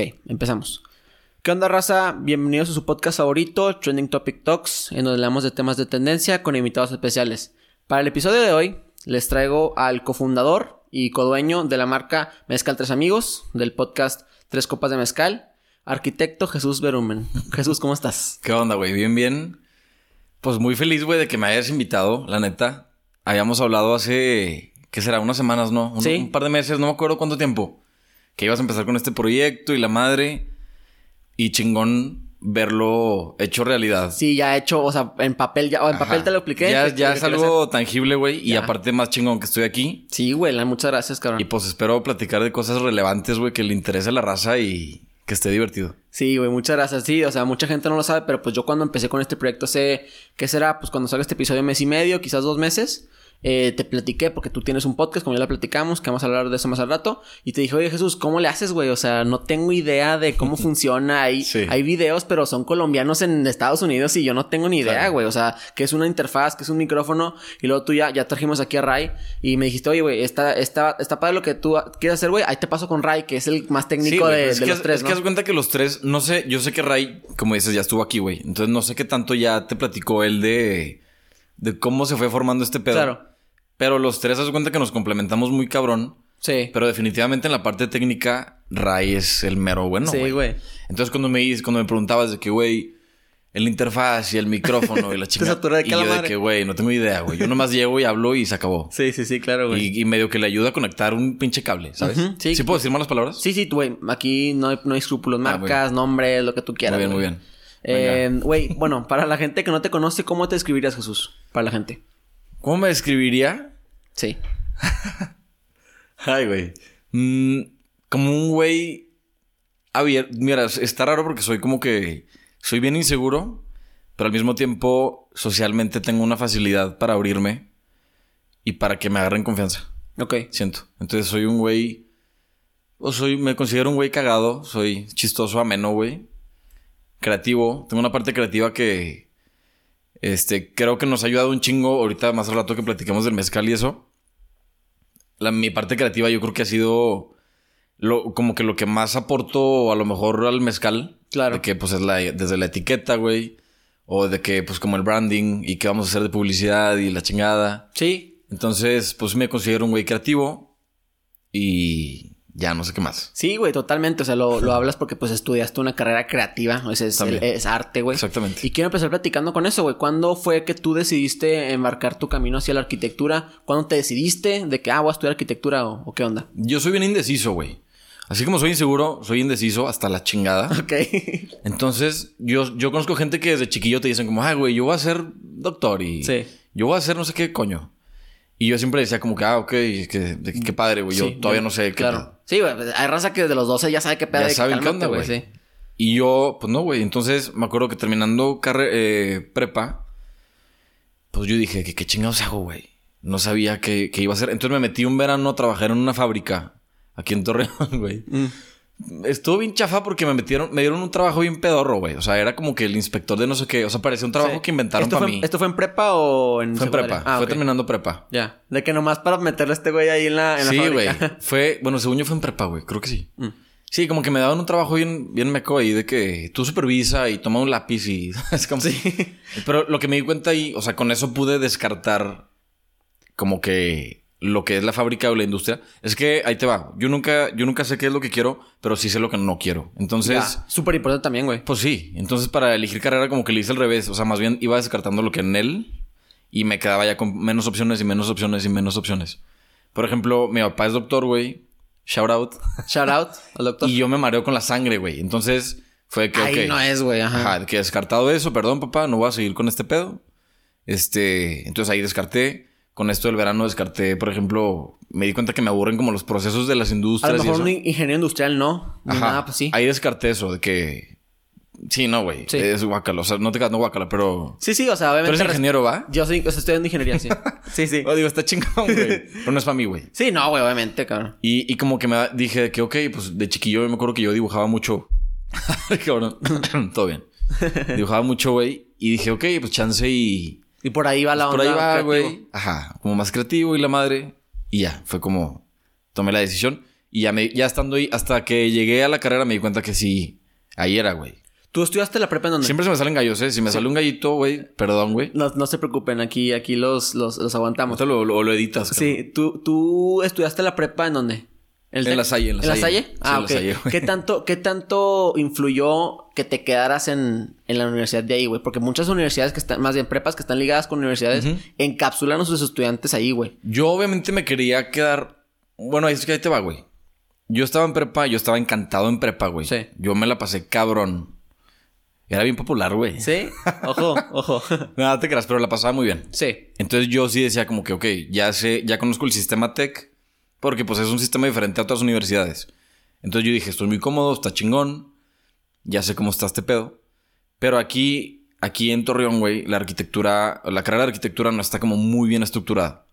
Ok, empezamos. ¿Qué onda, raza? Bienvenidos a su podcast favorito, Trending Topic Talks, en donde hablamos de temas de tendencia con invitados especiales. Para el episodio de hoy, les traigo al cofundador y codueño de la marca Mezcal Tres Amigos, del podcast Tres Copas de Mezcal, arquitecto Jesús Berumen. Jesús, ¿cómo estás? ¿Qué onda, güey? Bien, bien. Pues muy feliz, güey, de que me hayas invitado, la neta. Habíamos hablado hace, ¿qué será? Unas semanas, ¿no? Un, Sí. un par de meses, no me acuerdo cuánto tiempo. Que ibas a empezar con este proyecto y la madre. Y chingón verlo hecho realidad. Sí, ya he hecho, o sea, en papel ya, o en Ajá. papel te lo expliqué. Ya, es algo tangible, güey. Y aparte más chingón que estoy aquí. Sí, güey, muchas gracias, cabrón. Y pues espero platicar de cosas relevantes, güey, que le interese a la raza y que esté divertido. Sí, güey, muchas gracias. Sí, o sea, mucha gente no lo sabe, pero pues yo cuando empecé con este proyecto hace, ¿qué será? Pues cuando salga este episodio, mes y medio, quizás dos meses. Eh, te platiqué porque tú tienes un podcast, como ya lo platicamos, que vamos a hablar de eso más al rato. Y te dije, oye Jesús, ¿cómo le haces, güey? O sea, no tengo idea de cómo funciona. Hay, Sí. hay videos, pero son colombianos en Estados Unidos y yo no tengo ni idea, Claro. güey. O sea, que es una interfaz, que es un micrófono. Y luego tú ya, ya trajimos aquí a Ray y me dijiste, oye, güey, está, está, está padre lo que tú quieres hacer, güey. Ahí te paso con Ray, que es el más técnico güey, de, es de que, los tres, Es ¿no? que haz cuenta que los tres, no sé, yo sé que Ray, como dices, ya estuvo aquí, güey. Entonces no sé qué tanto ya te platicó él de, de cómo se fue formando este pedo. Claro. Pero los tres, haz cuenta que nos complementamos muy cabrón. Sí. Pero definitivamente en la parte técnica, Ray es el mero bueno, Sí, güey. Entonces cuando me, cuando me preguntabas de que, güey, el interfaz y el micrófono y la de y yo de que, güey, no tengo idea, güey. Yo nomás llego y hablo y se acabó. Sí, sí, sí, claro, güey. Y, y medio que le ayuda a conectar un pinche cable, ¿sabes? Sí. sí. puedo decir malas palabras? Sí, sí, güey. Aquí no hay, no hay escrúpulos, Ah, marcas, nombres, lo que tú quieras. Muy bien, muy bien. Eh, Güey, bueno, para la gente que no te conoce, ¿cómo te describirías, Jesús? Para la gente. ¿Cómo me describiría? Sí. Ay, güey. Mm, como un güey abierto. Mira, está raro porque soy como que. Soy bien inseguro, pero al mismo tiempo socialmente tengo una facilidad para abrirme y para que me agarren confianza. Ok. Siento. Entonces soy un güey. O soy. Me considero un güey cagado. Soy chistoso, ameno, güey. Creativo. Tengo una parte creativa que. Este, creo que nos ha ayudado un chingo. Ahorita más al rato que platiquemos del mezcal y eso. La, mi parte creativa yo creo que ha sido. Lo, como que lo que más aporto a lo mejor al mezcal. Claro. De que pues es la, desde la etiqueta, güey. O de que pues como el branding y qué vamos a hacer de publicidad y la chingada. Sí. Entonces, pues me considero un güey creativo y ya no sé qué más. Sí, güey, totalmente. O sea, lo, lo hablas porque pues estudiaste una carrera creativa. O sea, es, arte, güey. Exactamente. Y quiero empezar platicando con eso, güey. ¿Cuándo fue que tú decidiste embarcar tu camino hacia la arquitectura? ¿Cuándo te decidiste de que, ah, voy a estudiar arquitectura o, o qué onda? Yo soy bien indeciso, güey. Así como soy inseguro, soy indeciso hasta la chingada. Ok. Entonces, yo, yo conozco gente que desde chiquillo te dicen como, ah, güey, yo voy a ser doctor y Sí. yo voy a hacer no sé qué coño. Y yo siempre decía como que, ah, ok, que, qué padre, güey. Yo Sí, todavía yo- no sé qué Claro. pedo. Sí, güey. Hay raza que desde los 12 ya sabe qué pedo. Ya saben qué onda, güey. Sí. Y yo, pues no, güey. Entonces me acuerdo que terminando eh, prepa, pues yo dije, ¿qué, qué chingados hago, güey? No sabía qué, qué iba a hacer. Entonces me metí un verano a trabajar en una fábrica aquí en Torreón, güey. Mm. Estuvo bien chafa porque me metieron, me dieron un trabajo bien pedorro, güey. O sea, era como que el inspector de no sé qué. O sea, parecía un trabajo Sí. que inventaron ¿Esto para mí. ¿Esto fue en prepa o en Fue en prepa. Ah, fue terminando prepa. Ya. De que nomás para meterle a este güey ahí en la, en la Sí, güey. Fue, bueno, según yo fue en prepa, güey. Creo que sí. Mm. Sí, como que me daban un trabajo bien, bien meco ahí de que tú supervisa y toma un lápiz y es como... Pero lo que me di cuenta ahí, o sea, con eso pude descartar como que lo que es la fábrica o la industria. Es que ahí te va. Yo nunca, yo nunca sé qué es lo que quiero, pero sí sé lo que no quiero. Entonces. Súper importante también, güey. pues sí. Entonces para elegir carrera como que le hice al revés. O sea, más bien iba descartando lo que en él y me quedaba ya con menos opciones y menos opciones y menos opciones. Por ejemplo, mi papá es doctor, güey. Shout out. Shout out al doctor. Y yo me mareo con la sangre, güey. Entonces fue que, Ahí no es, güey. Ajá. Ajá, que descartado eso, perdón, papá, no voy a seguir con este pedo. Este, entonces ahí descarté. Con esto del verano descarté, por ejemplo, me di cuenta que me aburren como los procesos de las A industrias. lo y mejor eso. un ingeniero industrial no. Ni Ajá. nada, pues sí. Ahí descarté eso, de que. Sí, no, güey. Sí. Es guacala. O sea, no te quedas no guacala, pero. Sí, sí, o sea, Tú obviamente. eres ingeniero, ¿va? Yo soy, o sea, estoy estudiando ingeniería, sí. sí, sí. Oh, digo, está chingón, güey. Pero no es para mí, güey. Sí, no, güey, obviamente, cabrón. Y, y como que me dije que, ok, pues de chiquillo me acuerdo que yo dibujaba mucho. Cabrón. Todo bien. Dibujaba mucho, güey. Y dije, ok, pues chance y. Y por ahí va la Por onda. ahí va, güey. Ajá. Como más creativo y la madre. Y ya, fue como. Tomé la decisión. Y ya, me, ya estando ahí, hasta que llegué a la carrera me di cuenta que sí, ahí era, güey. ¿Tú estudiaste la prepa en dónde? Siempre se me salen gallos, ¿eh? Si me sale un gallito, güey, perdón, güey. No, no se preocupen, aquí, aquí los, los, los aguantamos. Ahorita lo, lo, lo editas. Sí, ¿tú, ¿tú estudiaste la prepa en dónde? ¿El En? La Salle, en La ¿En la Salle. Salle? Sí, ah, en ok. La Salle. ¿Qué tanto, ¿Qué tanto influyó que te quedaras en, en la universidad de ahí, güey? Porque muchas universidades que están, más bien prepas que están ligadas con universidades, encapsulan a sus estudiantes ahí, güey. Yo obviamente me quería quedar. Bueno, es que ahí te va, güey. Yo estaba en prepa, yo estaba encantado en prepa, güey. Sí. Yo me la pasé cabrón. Era bien popular, güey. ¿Sí? Ojo, ojo. Nada te creas, pero la pasaba muy bien. sí. Entonces yo sí decía como que, ok, ya sé, ya conozco el sistema tech, porque pues es un sistema diferente a otras universidades. Entonces yo dije, estoy muy cómodo, está chingón, ya sé cómo está este pedo. Pero aquí, aquí en Torreón, güey, la arquitectura, la carrera de arquitectura no está como muy bien estructurada.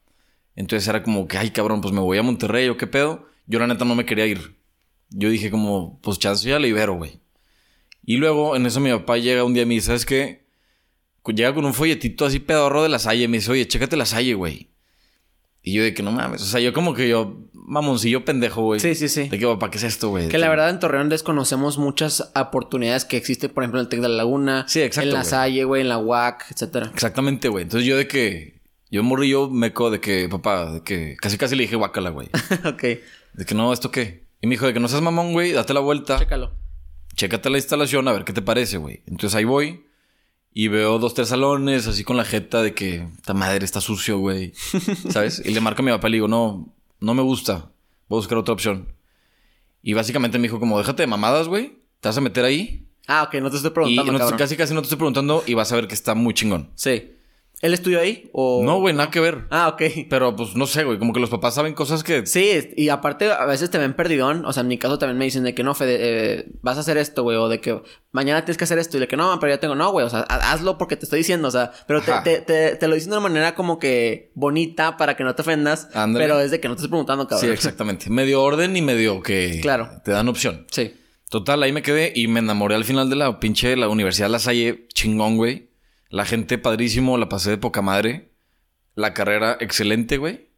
Entonces era como que, ay cabrón, pues me voy a Monterrey o qué pedo. Yo la neta no me quería ir. Yo dije como, pues chance ya libero, güey. Y luego en eso mi papá llega un día y me dice, ¿sabes qué? Llega con un folletito así pedorro de la Salle. Me dice, oye, chécate la Salle, güey. Y yo de que no mames. O sea, yo como que yo, mamoncillo pendejo, güey. Sí, sí, sí. De que, papá, ¿qué es esto, güey? Que la verdad en Torreón desconocemos muchas oportunidades que existen, por ejemplo, en el Tec de la Laguna. Sí, exacto, En la. Salle, güey, en la UAC, etcétera. Exactamente, güey. Entonces yo de que, yo morrí yo meco de que, papá, de que casi casi le dije guácala, güey. ok. De que no, ¿esto qué? Y me dijo de que no seas mamón, güey, date la vuelta. Chécalo. chécate la instalación a ver qué te parece, güey. Entonces ahí voy y veo dos, tres salones así con la jeta de que esta madre está sucio, güey. ¿Sabes? Y le marco a mi papá y le digo, no, no me gusta. Voy a buscar otra opción. Y básicamente me dijo como, déjate de mamadas, güey. ¿Te vas a meter ahí? Ah, ok, no te estoy Y preguntando, no te- cabrón. casi casi no te estoy preguntando y vas a ver que está muy chingón. Sí. ¿Él estudió ahí? O... No, güey, nada que ver. Ah, ok. Pero pues no sé, güey. Como que los papás saben cosas que... Sí, y aparte a veces te ven perdidón. O sea, en mi caso también me dicen de que no, Fede, eh, vas a hacer esto, güey. O de que mañana tienes que hacer esto. Y de que no, pero ya tengo, no, güey. O sea, ha- hazlo porque te estoy diciendo. O sea, pero te, te, te, te lo dicen de una manera como que bonita para que no te ofendas. Ándale. Pero es de que no te estoy preguntando, cabrón. Sí, exactamente. Medio orden y medio que... Claro. Te dan opción. Sí. Total, ahí me quedé y me enamoré al final de la pinche la Universidad La Salle, chingón, güey. La gente padrísimo, la pasé de poca madre. La carrera excelente, güey.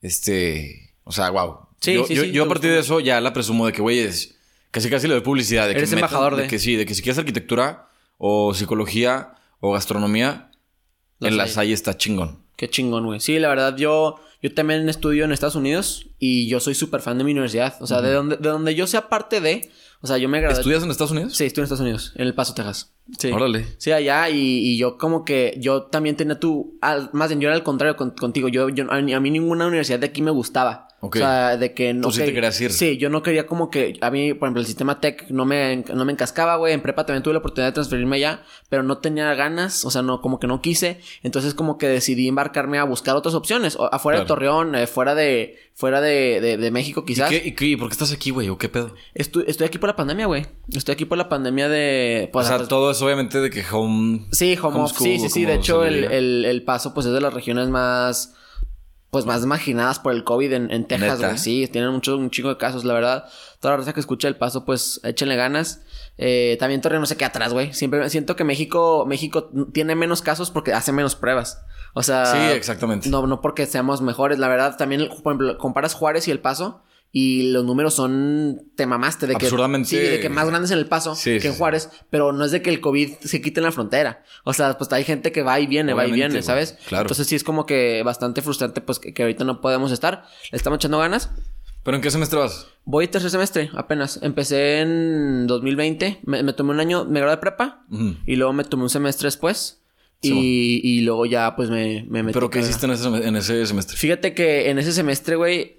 Este, o sea, wow. Sí, yo, sí, yo, sí, yo a partir de eso ya la presumo de que, güey, es casi casi le doy publicidad. De que Eres metan- embajador de- que sí, de que si quieres arquitectura o psicología o gastronomía, en La Salle. Salle está chingón. Qué chingón, güey. Sí, la verdad, yo, yo también estudio en Estados Unidos y yo soy súper fan de mi universidad. O sea, de, donde, de donde yo sea parte de. O sea, yo me gradué. ¿Estudias en Estados Unidos? Sí, estudio en Estados Unidos, en El Paso, Texas. Sí. Órale. Sí, allá, y, y yo como que yo también tenía tu. al- más bien, yo era al contrario con- contigo. Yo, yo, a mí ninguna universidad de aquí me gustaba. O sea, de que no. Tú sí te quería- querías ir. Sí, yo no quería como que. A mí, por ejemplo, el sistema tech no me, no me encascaba, güey. En prepa también tuve la oportunidad de transferirme allá, pero no tenía ganas, o sea, no, como que no quise. Entonces, como que decidí embarcarme a buscar otras opciones. o- afuera de. Torreón, eh, fuera de. Fuera de, de, de México, ¿Y quizás. qué, y qué- por qué estás aquí, güey? ¿O qué pedo? Estoy, estoy aquí por la pandemia, güey. Estoy aquí por la pandemia de. O pues, sea, pues, todo eso obviamente de que home... Sí, home homeschool, Sí, sí, o sí. De hecho, el, el, el Paso, pues, es de las regiones más. Pues más marginadas por el COVID en, en Texas, güey. Sí, tienen mucho, un chingo de casos, la verdad. Toda la raza que escucha el paso, pues échenle ganas. Eh, también Torreón no se queda atrás, güey. Siempre siento que México, México tiene menos casos porque hace menos pruebas. O sea. Sí, exactamente. No, no porque seamos mejores. La verdad, también, por ejemplo, comparas Juárez y el paso. Y los números son. Te mamaste de que. Absurdamente- Sí, de que más grandes en el paso Sí, que en sí. Juárez. Pero no es de que el COVID se quite en la frontera. O sea, pues hay gente que va y viene, va y viene. ¿sabes? Claro. Entonces sí es como que bastante frustrante, pues que, que ahorita no podemos estar. Le estamos echando ganas. ¿Pero en qué semestre vas? Voy tercer semestre, apenas. Empecé en 2020. Me, me tomé un año, me gradué de prepa. Y luego me tomé un semestre después. Sí, y, y luego ya, pues me, me metí. ¿Pero qué hiciste en ese, en ese semestre? Fíjate que en ese semestre, güey,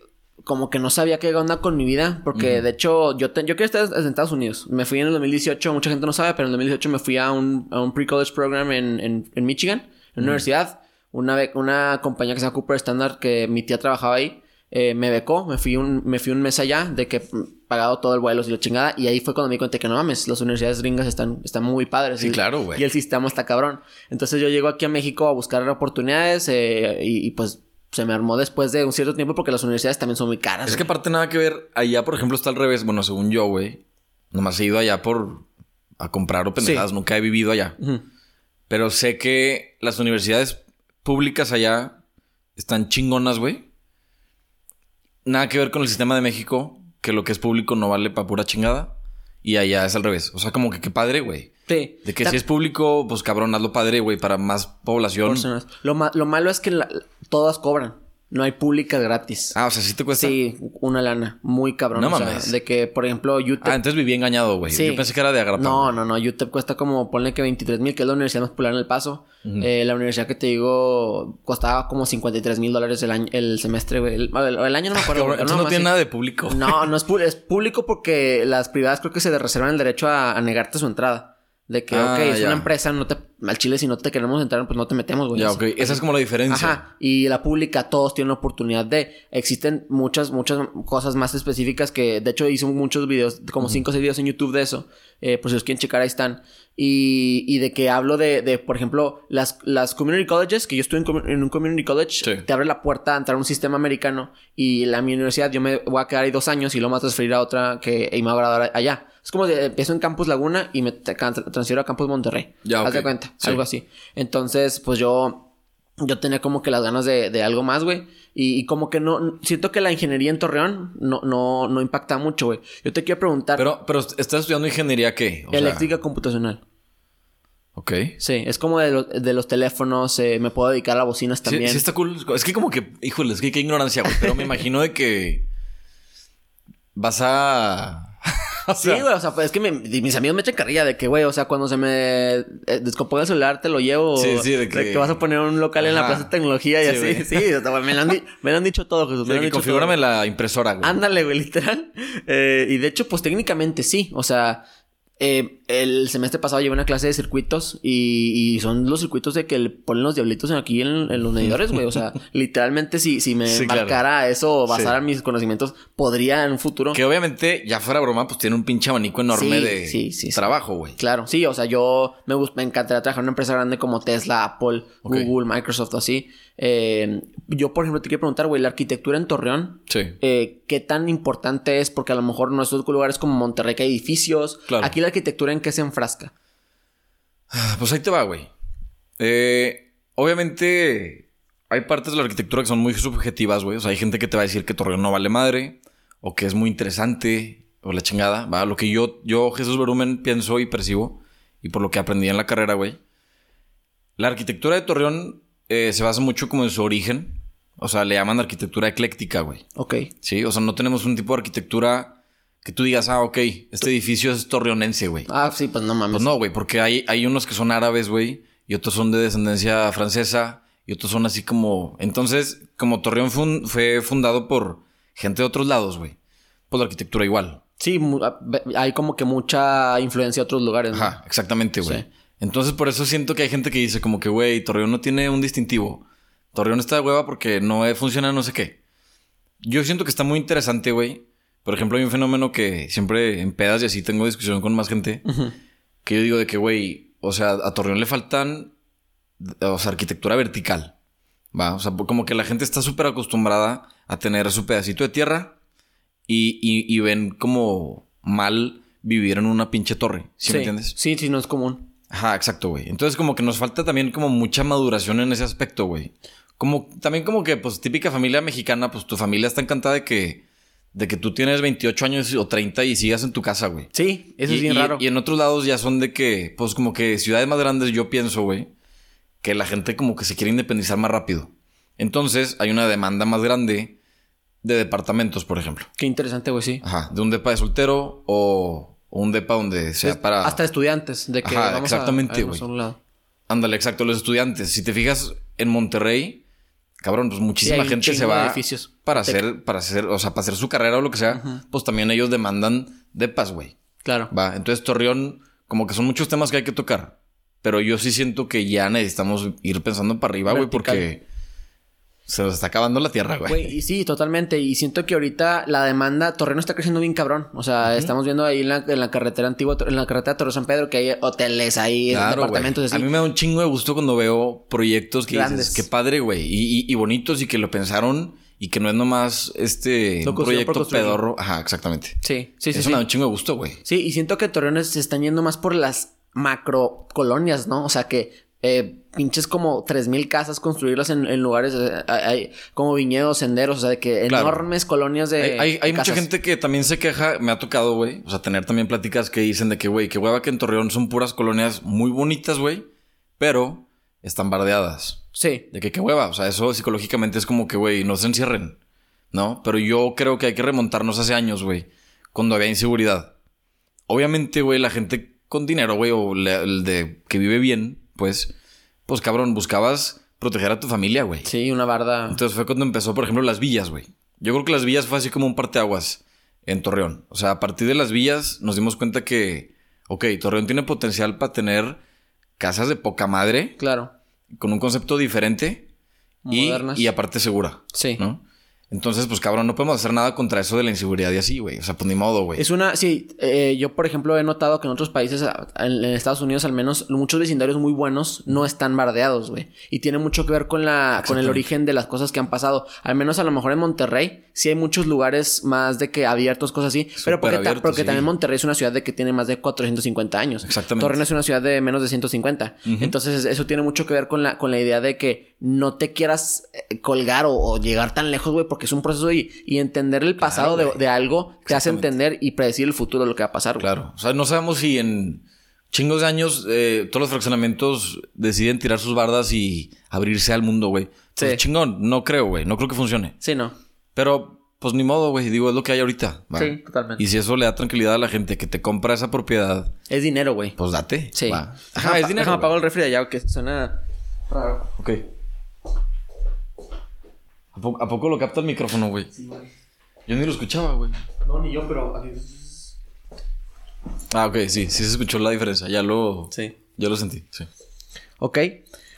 como que no sabía qué onda con mi vida. Porque de hecho, yo, te- yo quería estar en Estados Unidos. Me fui en el 2018, mucha gente no sabe, pero en el 2018 me fui a un, a un pre-college program en, en, en Michigan, en una universidad. Una, una compañía que se llama Cooper Standard, que mi tía trabajaba ahí, eh, me becó. Me fui, un, me fui un mes allá, de que pagado todo el vuelo y la chingada. Y ahí fue cuando me di cuenta que no mames, las universidades gringas están, están muy padres. Sí, Y- claro, güey. Y el sistema está cabrón. Entonces yo llego aquí a México a buscar oportunidades eh, y, y, pues se me armó después de un cierto tiempo porque las universidades también son muy caras. Es que aparte nada que ver. Allá, por ejemplo, está al revés. Bueno, según yo, güey. Nomás he ido allá por... A comprar o pendejadas. Sí. Nunca he vivido allá. Pero sé que las universidades públicas allá están chingonas, güey. Nada que ver con el sistema de México. que lo que es público no vale para pura chingada. Y allá es al revés. O sea, como que qué padre, güey. Sí. De que Ta- si es público, pues cabrón, hazlo padre, güey, para más población. personas. Lo, ma- lo malo es que la- todas cobran. No hay públicas gratis. Ah, o sea, sí te cuesta. sí, una lana. Muy cabrón. No o sea, de que, por ejemplo, UTEP... Ah, entonces viví engañado, güey. Sí. Yo pensé que era de agrapa. No, no, no. UTEP cuesta como, ponle que 23 mil, que es la universidad más popular en El Paso. Eh, la universidad que te digo costaba como 53 mil dólares el año, el semestre, güey. El, el- el año no me acuerdo. Cabrón, güey, entonces no tiene nada de público. No, no es, es público porque las privadas creo que se reservan el derecho a, a negarte su entrada. De que, Ah, ok, es ya. una empresa, no te, al chile si no te queremos entrar, pues no te metemos, güey. Ya, ok. Esa es como la diferencia. Ajá, y la pública todos tienen la oportunidad de. Existen muchas, muchas cosas más específicas que, de hecho, hice muchos videos, como 5 o 6 videos en YouTube de eso. Eh, por si los quieren checar, ahí están. Y, y de que hablo de, de, por ejemplo, las, las community colleges, que yo estuve en, en un community college, Sí. te abre la puerta a entrar a un sistema americano. Y la mi universidad, yo me voy a quedar ahí dos años y luego me voy a transferir a otra que y me va a graduar allá. Es como de, empiezo en Campus Laguna y me tra- tra- transfiero a Campus Monterrey. Ya, Haz de cuenta, Sí. algo así. Entonces, pues yo yo tenía como que las ganas de, de algo más, güey. Y, y como que no... Siento que la ingeniería en Torreón no, no, no impacta mucho, güey. Yo te quiero preguntar... Pero, pero ¿estás estudiando ingeniería qué? O sea, eléctrica computacional. Ok. Sí, es como de, los- de los teléfonos. eh, me puedo dedicar a bocinas Sí, también. sí está cool. Es que como que, híjole, es que qué ignorancia, güey. Pero me imagino de que vas a... o Sí, güey, o sea, pues es que me- mis amigos me echan carrilla de que, güey, o sea, cuando se me eh, descomponga el celular te lo llevo. Sí, sí, de que- vas a poner un local en la plaza de tecnología y Sí, así. Sí, o sea, me, lo han me lo han dicho todo, Jesús. Me de que configúrame todo. la impresora, güey. Ándale, güey, literal. Eh, y de hecho, pues técnicamente sí. O sea, eh, el semestre pasado llevé una clase de circuitos y, y son los circuitos de que le ponen los diablitos aquí en, en los medidores, güey. O sea, literalmente si, si me Sí, claro. marcara eso o basara Sí. mis conocimientos, podría en un futuro. Que obviamente, ya fuera broma, pues tiene un pinche abanico enorme Sí, de sí, sí, sí. trabajo, güey. Claro, sí, o sea, yo me, me encantaría trabajar en una empresa grande como Tesla, Apple. Google, Microsoft, así. Eh, yo, por ejemplo, te quiero preguntar, güey, la arquitectura en Torreón, Sí. eh, ¿qué tan importante es? Porque a lo mejor en nuestros lugares como Monterrey que hay edificios. Claro. Aquí la arquitectura en qué se enfrasca. Ah, Pues ahí te va, güey. Eh, obviamente, hay partes de la arquitectura que son muy subjetivas, güey. O sea, hay gente que te va a decir que Torreón no vale madre, o que es muy interesante, o la chingada, va. Lo que yo, yo, Jesús Berumen, pienso y percibo, y por lo que aprendí en la carrera, güey. La arquitectura de Torreón eh, se basa mucho como en su origen. O sea, le llaman arquitectura ecléctica, güey. Ok. Sí, o sea, no tenemos un tipo de arquitectura que tú digas, ah, ok, este edificio es torreonense, güey. Ah, sí, pues no mames. Pues no, güey, porque hay, hay unos que son árabes, güey, y otros son de descendencia francesa, y otros son así como... Entonces, como Torreón fue, un- fue fundado por gente de otros lados, güey, pues la arquitectura igual. Sí, ah, hay como que mucha influencia de otros lugares. ¿no? Ajá, exactamente, güey. Sí. Entonces, por eso siento que hay gente que dice como que, güey, Torreón no tiene un distintivo. Torreón está de hueva porque no funciona no sé qué. Yo siento que está muy interesante, güey. Por ejemplo, hay un fenómeno que siempre en pedas y así tengo discusión con más gente. Que yo digo de que, güey, o sea, a Torreón le faltan, o sea, arquitectura vertical. Va, o sea, como que la gente está súper acostumbrada a tener su pedacito de tierra y, y- y ven como mal vivir en una pinche torre. ¿Sí, me entiendes? Sí, sí, no es común. Ajá, exacto, güey. Entonces como que nos falta también como mucha maduración en ese aspecto, güey. Como también como que pues típica familia mexicana, pues tu familia está encantada de que de que tú tienes 28 años o 30 y sigas en tu casa, güey. Sí, eso y, es bien y- raro. Y en otros lados ya son de que pues como que ciudades más grandes yo pienso, güey, que la gente como que se quiere independizar más rápido. Entonces hay una demanda más grande de departamentos, por ejemplo. Qué interesante, güey, sí. Ajá, de un depa de soltero o, o un depa donde sea Es- para Hasta estudiantes, de que Ajá, vamos exactamente, güey. Ándale, exacto, los estudiantes. Si te fijas en Monterrey, cabrón, pues muchísima gente se va para hacer, para hacer, o sea, para hacer su carrera o lo que sea, pues también ellos demandan depas, güey. Claro. Va, entonces Torreón, como que son muchos temas que hay que tocar. Pero yo sí siento que ya necesitamos ir pensando para arriba, güey, porque se nos está acabando la tierra, güey. Güey, y sí, totalmente. Y siento que ahorita la demanda, Torreón está creciendo bien cabrón. O sea, estamos viendo ahí en la, en la carretera antigua, en la carretera Torre San Pedro, que hay hoteles ahí, Claro, departamentos así. A mí me da un chingo de gusto cuando veo proyectos que Grandes. dices, qué padre, güey. Y, y- y bonitos y que lo pensaron y que no es nomás este un proyecto pedorro. Ajá, exactamente. Sí, sí, sí. Eso sí. me da un chingo de gusto, güey. Sí, y siento que Torreones se están yendo más por las macro colonias, ¿no? O sea, que eh, pinches como 3.000 casas construirlas en, en lugares eh, hay, como viñedos, senderos, o sea, de que enormes colonias de. Hay, hay, mucha gente que también se queja, me ha tocado, güey. O sea, tener también pláticas que dicen de que, güey, que hueva que en Torreón son puras colonias muy bonitas, güey, pero están bardeadas. Sí. De que qué hueva. O sea, eso psicológicamente es como que, güey, no se encierren. ¿No? Pero yo creo que hay que remontarnos hace años, güey. Cuando había inseguridad. Obviamente, güey, la gente con dinero, güey, o el de que vive bien, pues, pues cabrón, buscabas proteger a tu familia, güey. Sí, una barda. Entonces fue cuando empezó, por ejemplo, las villas, güey. Yo creo que las villas fue así como un parteaguas en Torreón. O sea, a partir de las villas nos dimos cuenta que, ok, Torreón tiene potencial para tener casas de poca madre. Claro. Con un concepto diferente. Modernas. Y, y aparte segura. Sí. ¿No? Entonces, pues cabrón, no podemos hacer nada contra eso de la inseguridad y así, güey. O sea, pues ni modo, güey. Es una, sí, eh, yo por ejemplo he notado que en otros países, en, Estados Unidos al menos, muchos vecindarios muy buenos no están bardeados, güey. Y tiene mucho que ver con la, con el origen de las cosas que han pasado. Al menos a lo mejor en Monterrey, sí hay muchos lugares más de que abiertos, cosas así. pero porque, porque también Monterrey es una ciudad de que tiene más de 450 años. Exactamente. Torreón es una ciudad de menos de 150. Entonces, eso tiene mucho que ver con la, con la idea de que no te quieras eh, colgar o, llegar tan lejos, güey, porque es un proceso y, y entender el pasado de, algo te hace entender y predecir el futuro de lo que va a pasar, Claro. O sea, no sabemos si en chingos de años eh, todos los fraccionamientos deciden tirar sus bardas y abrirse al mundo, güey. Pues sí. chingón, no creo, güey. No creo que funcione. Sí, no. Pero, pues ni modo, güey. Digo, es lo que hay ahorita. Sí, totalmente. Y si eso le da tranquilidad a la gente que te compra esa propiedad. Es dinero, güey. Pues date. Sí. Ajá, es dinero. Déjame apago el refri de allá, que suena raro. Ok. ¿A poco, lo capta el micrófono, güey? Sí, güey. Yo ni lo escuchaba, güey. No, ni yo, pero Ah, ok, sí, sí se escuchó la diferencia. Ya lo. Sí. Ya lo sentí, sí. Ok.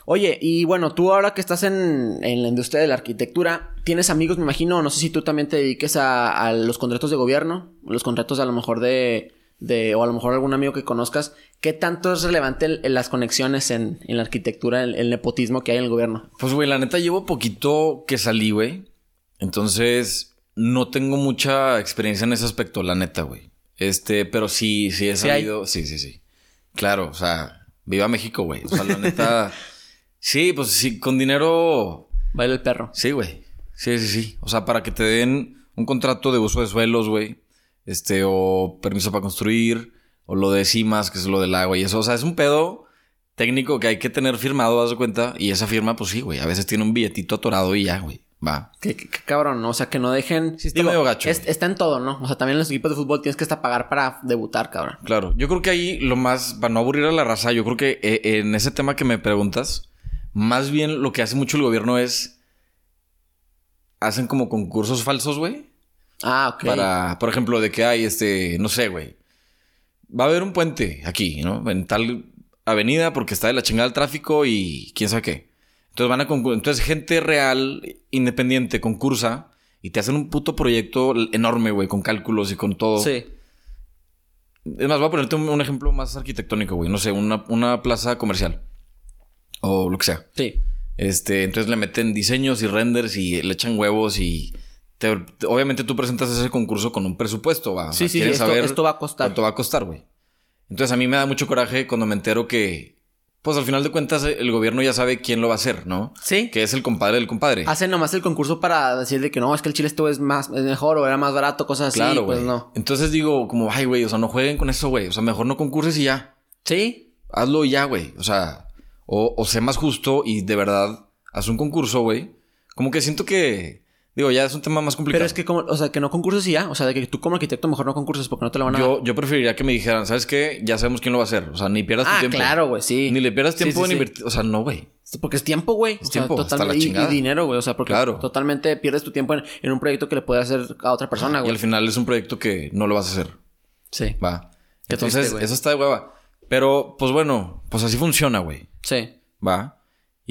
Oye, y bueno, tú ahora que estás en, en, la industria de la arquitectura, tienes amigos, me imagino, no sé si tú también te dediques a, a los contratos de gobierno, los contratos a lo mejor de, de, o a lo mejor algún amigo que conozcas, ¿qué tanto es relevante las conexiones en, la arquitectura, el, el, nepotismo que hay en el gobierno? Pues, güey, la neta llevo poquito que salí, güey. Entonces, no tengo mucha experiencia en ese aspecto, la neta, güey. Este, pero sí, sí he salido. Sí, sí, sí. Claro, o sea, viva México, güey. O sea, la neta. sí, pues sí, con dinero. Baila el perro. Sí, güey. Sí, sí, sí. O sea, para que te den un contrato de uso de suelos, güey este, o permiso para construir, o lo de CIMAS, que es lo del agua y eso. O sea, es un pedo técnico que hay que tener firmado, haz de cuenta. Y esa firma, pues sí, güey. A veces tiene un billetito atorado y ya, güey. Va. Qué, cabrón, ¿no? O sea, que no dejen. Sí, está medio gacho. está en todo, ¿no? O sea, también en los equipos de fútbol tienes que hasta pagar para debutar, cabrón. Claro. Yo creo que ahí lo más. Para no aburrir a la raza, yo creo que eh, en ese tema que me preguntas, más bien lo que hace mucho el gobierno es. Hacen como concursos falsos, güey. Ah, ok. Para, por ejemplo, de que hay este, no sé, güey. Va a haber un puente aquí, ¿no? En tal avenida porque está de la chingada el tráfico y quién sabe qué. Entonces van a Entonces, gente real, independiente, concursa y te hacen un puto proyecto enorme, güey, con cálculos y con todo. Sí. Es más, voy a ponerte un, ejemplo más arquitectónico, güey. No sé, una, una plaza comercial. O lo que sea. Sí. Este, entonces le meten diseños y renders y le echan huevos y obviamente tú presentas ese concurso con un presupuesto, va. Sí, sí, esto, esto va a costar. Cuánto va a costar, güey. Entonces a mí me da mucho coraje cuando me entero que, pues al final de cuentas el gobierno ya sabe quién lo va a hacer, ¿no? Sí. Que es el compadre del compadre. Hacen nomás el concurso para decir de que no, es que el chile esto es más, es mejor o era más barato, cosas así. Claro, pues no. Entonces digo, como, ay, güey, o sea, no jueguen con eso, güey. O sea, mejor no concurses y ya. Sí. Hazlo y ya, güey. O sea, o, o sé más justo y de verdad haz un concurso, güey. Como que siento que Digo, ya es un tema más complicado. Pero es que, como, o sea, que no concurses y ya. O sea, de que tú como arquitecto mejor no concurses porque no te lo van a yo, Yo preferiría que me dijeran, ¿sabes qué? Ya sabemos quién lo va a hacer. O sea, ni pierdas tu ah, tiempo. claro, güey, sí. Ni le pierdas tiempo ni invertir. O sea, no, güey. Porque es tiempo, güey. Es tiempo, totalmente, y, dinero, güey. O sea, porque totalmente pierdes tu tiempo en, un proyecto que le puede hacer a otra persona, güey. Y al final es un proyecto que no lo vas a hacer. Sí. Va. Entonces, eso está de hueva. Pero, pues bueno, pues así funciona, güey. Sí. Va.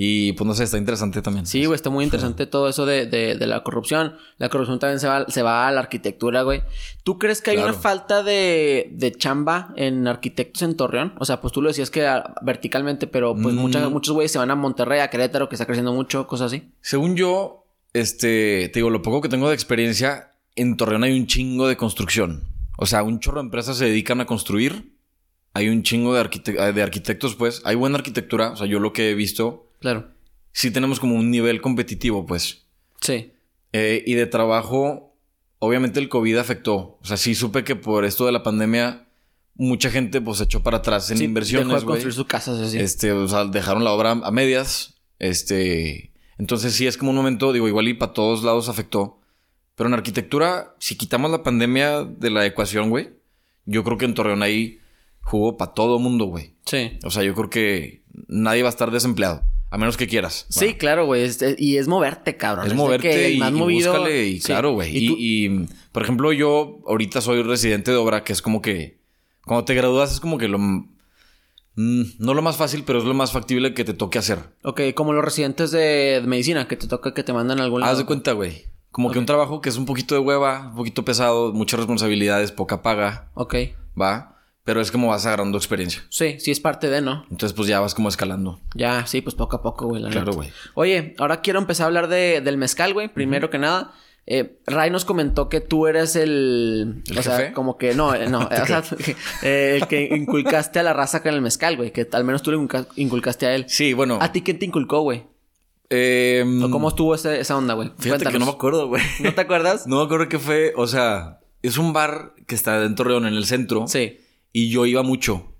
Y pues no sé, está interesante también. Sí, güey, está muy interesante todo eso de, de, de, la corrupción. La corrupción también se va, se va a la arquitectura, güey. ¿Tú crees que hay una falta de, de chamba en arquitectos en Torreón? O sea, pues tú lo decías que verticalmente, pero pues mm. muchos güeyes se van a Monterrey, a Querétaro, que está creciendo mucho, cosas así. Según yo, este, te digo, lo poco que tengo de experiencia, en Torreón hay un chingo de construcción. O sea, un chorro de empresas se dedican a construir hay un chingo de, arquite- de arquitectos, pues. Hay buena arquitectura. O sea, yo lo que he visto, Claro. sí tenemos como un nivel competitivo, pues. Sí. Eh, y de trabajo, obviamente el COVID afectó. O sea, sí supe que por esto de la pandemia, mucha gente pues se echó para atrás en Sí, inversiones, Dejó de construir sus casas así. Este, o sea, dejaron la obra a medias. Este, entonces sí es como un momento, digo, igual y para todos lados afectó. Pero en arquitectura, si quitamos la pandemia de la ecuación, güey, yo creo que en Torreón ahí jugó para todo mundo, güey. Sí. O sea, yo creo que nadie va a estar desempleado, a menos que quieras. Sí, claro, güey. es- es- y es moverte, cabrón. Es moverte que y, más y movido- búscale y Sí. claro, güey. Y Y, y, por ejemplo, yo ahorita soy residente de obra, que es como que cuando te gradúas es como que lo... mm, no lo más fácil, pero es lo más factible que te toque hacer. Ok, como los residentes de, medicina, que te toca que te mandan a algún lado. Haz de cuenta, güey. Como que un trabajo que es un poquito de hueva, un poquito pesado, muchas responsabilidades, poca paga, Ok. va. Pero es como vas agarrando experiencia. Sí, sí es parte de, ¿no? Entonces, pues ya vas como escalando. Ya, sí, pues poco a poco, güey. la Claro, güey. Oye, ahora quiero empezar a hablar de, del mezcal, güey. Primero que nada. Eh, Ray nos comentó que tú eres el... ¿El o sea, como que no, eh, no. o sea, eh, el que inculcaste a la raza con el mezcal, güey. Que al menos tú le inculca- inculcaste a él. Sí, bueno. ¿A ti quién te inculcó, güey? eh, ¿O cómo estuvo ese- esa onda, güey? Fíjate que no me acuerdo, güey. ¿No te acuerdas? No me acuerdo qué fue. O sea, es un bar que está en Torreón, en el centro. Sí, Y yo iba mucho.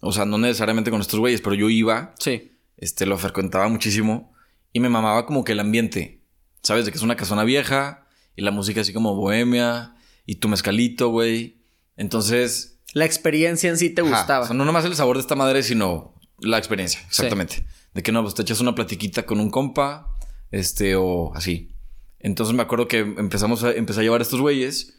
O sea, no necesariamente con estos güeyes, pero yo iba. sí. Este, lo frecuentaba muchísimo. Y me mamaba como que el ambiente. ¿Sabes? De que es una casona vieja. Y la música así como bohemia. Y tu mezcalito, güey. Entonces... La experiencia en sí te ajá, gustaba. o sea, no nomás el sabor de esta madre, sino la experiencia. Exactamente. De que no, pues te echas una platiquita con un compa. Este, o así. Entonces me acuerdo que empezamos a, empecé a llevar a estos güeyes.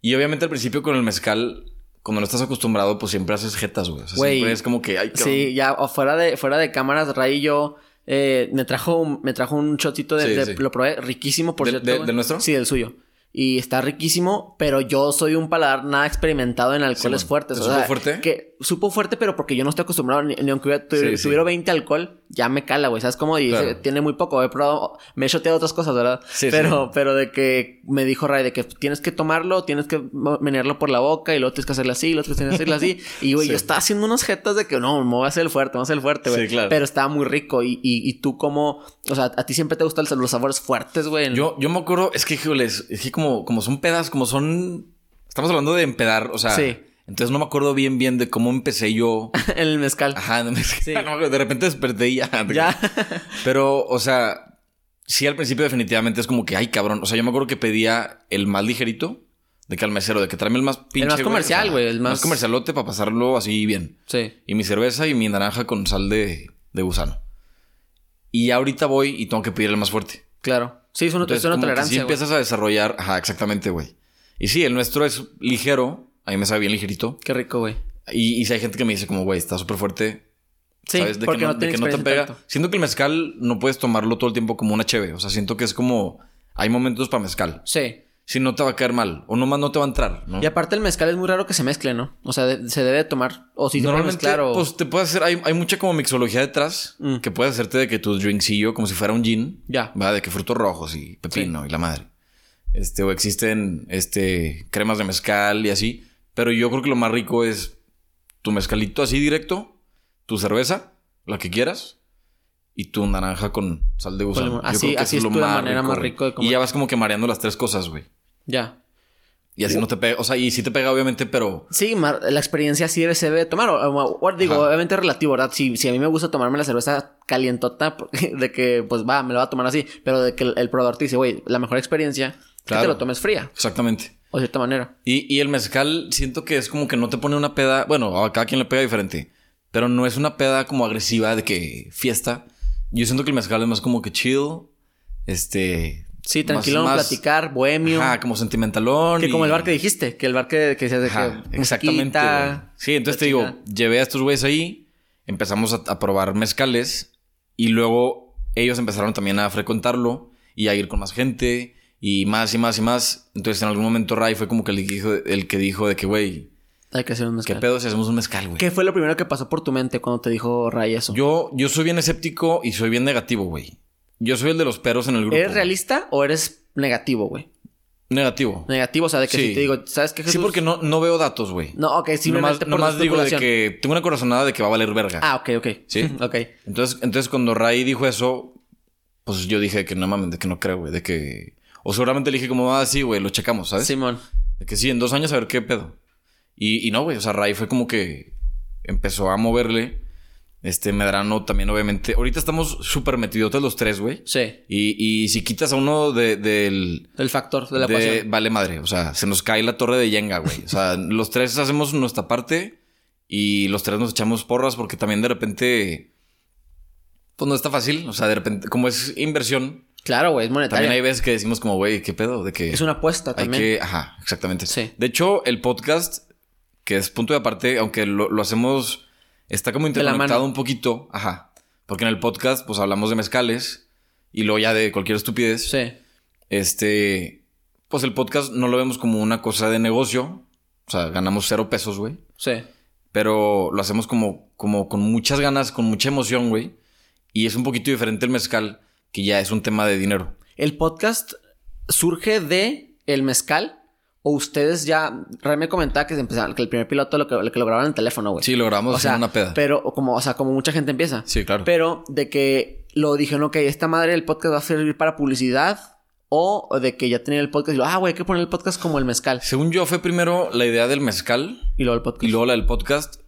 Y obviamente al principio con el mezcal, cuando no estás acostumbrado, pues siempre haces jetas, güey. O sea, Güey. siempre es como que, ay, cabrón. Sí, ya fuera de, fuera de cámaras, Ray y yo eh, me trajo un, me trajo un shotcito de, Sí, de- sí. lo probé, riquísimo por ¿De- cierto. de- del nuestro? Sí, del suyo. Y está riquísimo, pero yo soy un paladar nada experimentado en alcoholes fuertes. ¿Te o supo sea, fuerte? Que supo fuerte, pero porque yo no estoy acostumbrado, ni, ni aunque hubiera, tu- Sí, sí. tuviera 20 alcohol, ya me cala, güey. ¿Sabes cómo? Y Claro. se- tiene muy poco. He probado, me he shoteado otras cosas, ¿verdad? Sí, pero, sí. pero de que me dijo Ray de que tienes que tomarlo, tienes que menearlo por la boca y luego tienes que hacerle así, y luego tienes que hacerle así. Y güey, yo estaba haciendo unas jetas de que no, me voy a hacer el fuerte, me voy a hacer el fuerte, güey. Sí, claro. Pero estaba muy rico. Y, y, y tú como, o sea, a ti siempre te gustan los sabores fuertes, güey. en- Yo, yo me acuerdo, es que, híjoles, es que como, como son pedas, como son. Estamos hablando de empedar, o sea. Sí. Entonces no me acuerdo bien, bien de cómo empecé yo. en el mezcal. Ajá, no me- Sí. no, de repente desperté y ya. Ya. Pero, o sea, sí, al principio definitivamente es como que, ay, cabrón. O sea, yo me acuerdo que pedía el más ligerito de que al mesero, de que tráeme el más pinche. más comercial, güey, el El más- más comercialote para pasarlo así bien. sí. Y mi cerveza y mi naranja con sal de, de gusano. Y ahorita voy y tengo que pedir el más fuerte. Claro. Sí, es una, Entonces, es una tolerancia. sí empiezas a desarrollar. Ajá, exactamente, güey. Y sí, el nuestro es ligero. A mí me sabe bien ligerito. Qué rico, güey. Y, y si hay gente que me dice como, güey, está súper fuerte. Sí, ¿Sabes? De porque que no, no de que no te pega. tanto. Siento que el mezcal no puedes tomarlo todo el tiempo como una cheve. O sea, siento que es como... Hay momentos para mezcal. Sí. Si no te va a caer mal. O nomás no te va a entrar, ¿no? Y aparte el mezcal es muy raro que se mezcle, ¿no? O sea, de- se debe de tomar. O si se puede Normalmente, mezclar o... pues te puede hacer... Hay, hay mucha como mixología detrás. Mm. Que puedes hacerte de que tu drinkcillo como si fuera un gin. Ya. Va, de que frutos rojos y pepino y la madre. Este, o existen, este, cremas de mezcal y así. Pero yo creo que lo más rico es tu mezcalito así directo, tu cerveza, la que quieras, y tu naranja con sal de gusano. Yo Así- creo que así es manera más güey. rico de comer. Y ya vas como que mareando las tres cosas, güey. Ya. Y así no te pega. O sea, y sí te pega, obviamente, pero. Sí, la experiencia sí debe, se debe tomar. O, o- digo, Ajá. obviamente es relativo, ¿verdad? Si, si a mí me gusta tomarme la cerveza calientota, de que, pues va, me lo va a tomar así. Pero de que el, el probador te dice, güey, la mejor experiencia es que Claro. te lo tomes fría. Exactamente. O de cierta manera. Y, y el mezcal, siento que es como que no te pone una peda. Bueno, a cada quien le pega diferente. Pero no es una peda como agresiva de que fiesta. Yo siento que el mezcal es más como que chill. Este. Sí, tranquilo, más- platicar, bohemio. Ajá, como sentimentalón. que y- como el bar que dijiste, que el bar que, que decías de Ajá, que. exactamente. Sí, entonces te digo, llevé a estos güeyes ahí, empezamos a, a probar mezcales y luego ellos empezaron también a frecuentarlo y a ir con más gente y más y más y más. Entonces en algún momento Ray fue como que el que dijo, el que dijo de que, güey, Hay que hacer un ¿qué mezcal. pedo si hacemos un mezcal, güey? ¿Qué fue lo primero que pasó por tu mente cuando te dijo Ray eso? Yo, yo soy bien escéptico y soy bien negativo, güey. Yo soy el de los peros en el grupo. ¿Eres realista o eres negativo, güey? Negativo. Negativo, o sea, de que Sí. si te digo, ¿sabes qué, Sí, Jesús? porque no, no veo datos, güey. No, ok, nomás, simplemente por nomás digo de que tengo una corazonada de que va a valer verga. Ah, ok, ok. Sí. ok. Entonces, entonces cuando Ray dijo eso, pues yo dije que no mames, de que no creo, güey, de que... O seguramente le dije como, ah, sí, güey, lo checamos, ¿sabes? Simón. De que sí, en dos años a ver qué pedo. Y, y no, güey, o sea, Ray fue como que empezó a moverle. Este Medrano también, obviamente. Ahorita estamos súper metidotes los tres, güey. Sí. Y, y si quitas a uno de- del... El factor de la de- ecuación. vale madre, o sea, se nos cae la torre de Yenga, güey. O sea, los tres hacemos nuestra parte y los tres nos echamos porras porque también de repente... Pues no está fácil, o sea, de repente, como es inversión, Claro, güey, es monetario. también hay veces que decimos como, güey, ¿qué pedo? De que... Es una apuesta Hay también. que, ajá, exactamente. Sí. De hecho, el podcast, que es punto de aparte, aunque lo, lo hacemos, está como interconectado un poquito, ajá. Porque en el podcast, pues hablamos de mezcales y luego ya de cualquier estupidez. Sí. Este, pues el podcast no lo vemos como una cosa de negocio. O sea, ganamos cero pesos, güey. Sí. Pero lo hacemos como, como con muchas ganas, con mucha emoción, güey. Y es un poquito diferente el mezcal, que ya es un tema de dinero. ¿El podcast surge de el mezcal? ¿O ustedes ya... Ray me comentaba que, se empezaron, que el primer piloto lo que, lo que lo grabaron en el teléfono, güey. Sí, lo grabamos o sea, en una peda. Pero como, o sea, como mucha gente empieza. Sí, claro. Pero de que lo dijeron, ok, esta madre del podcast va a servir para publicidad. O de que ya tenía el podcast y lo, ah, güey, hay que poner el podcast como el mezcal. Según yo, fue primero la idea del mezcal Y luego el podcast. y luego la del podcast.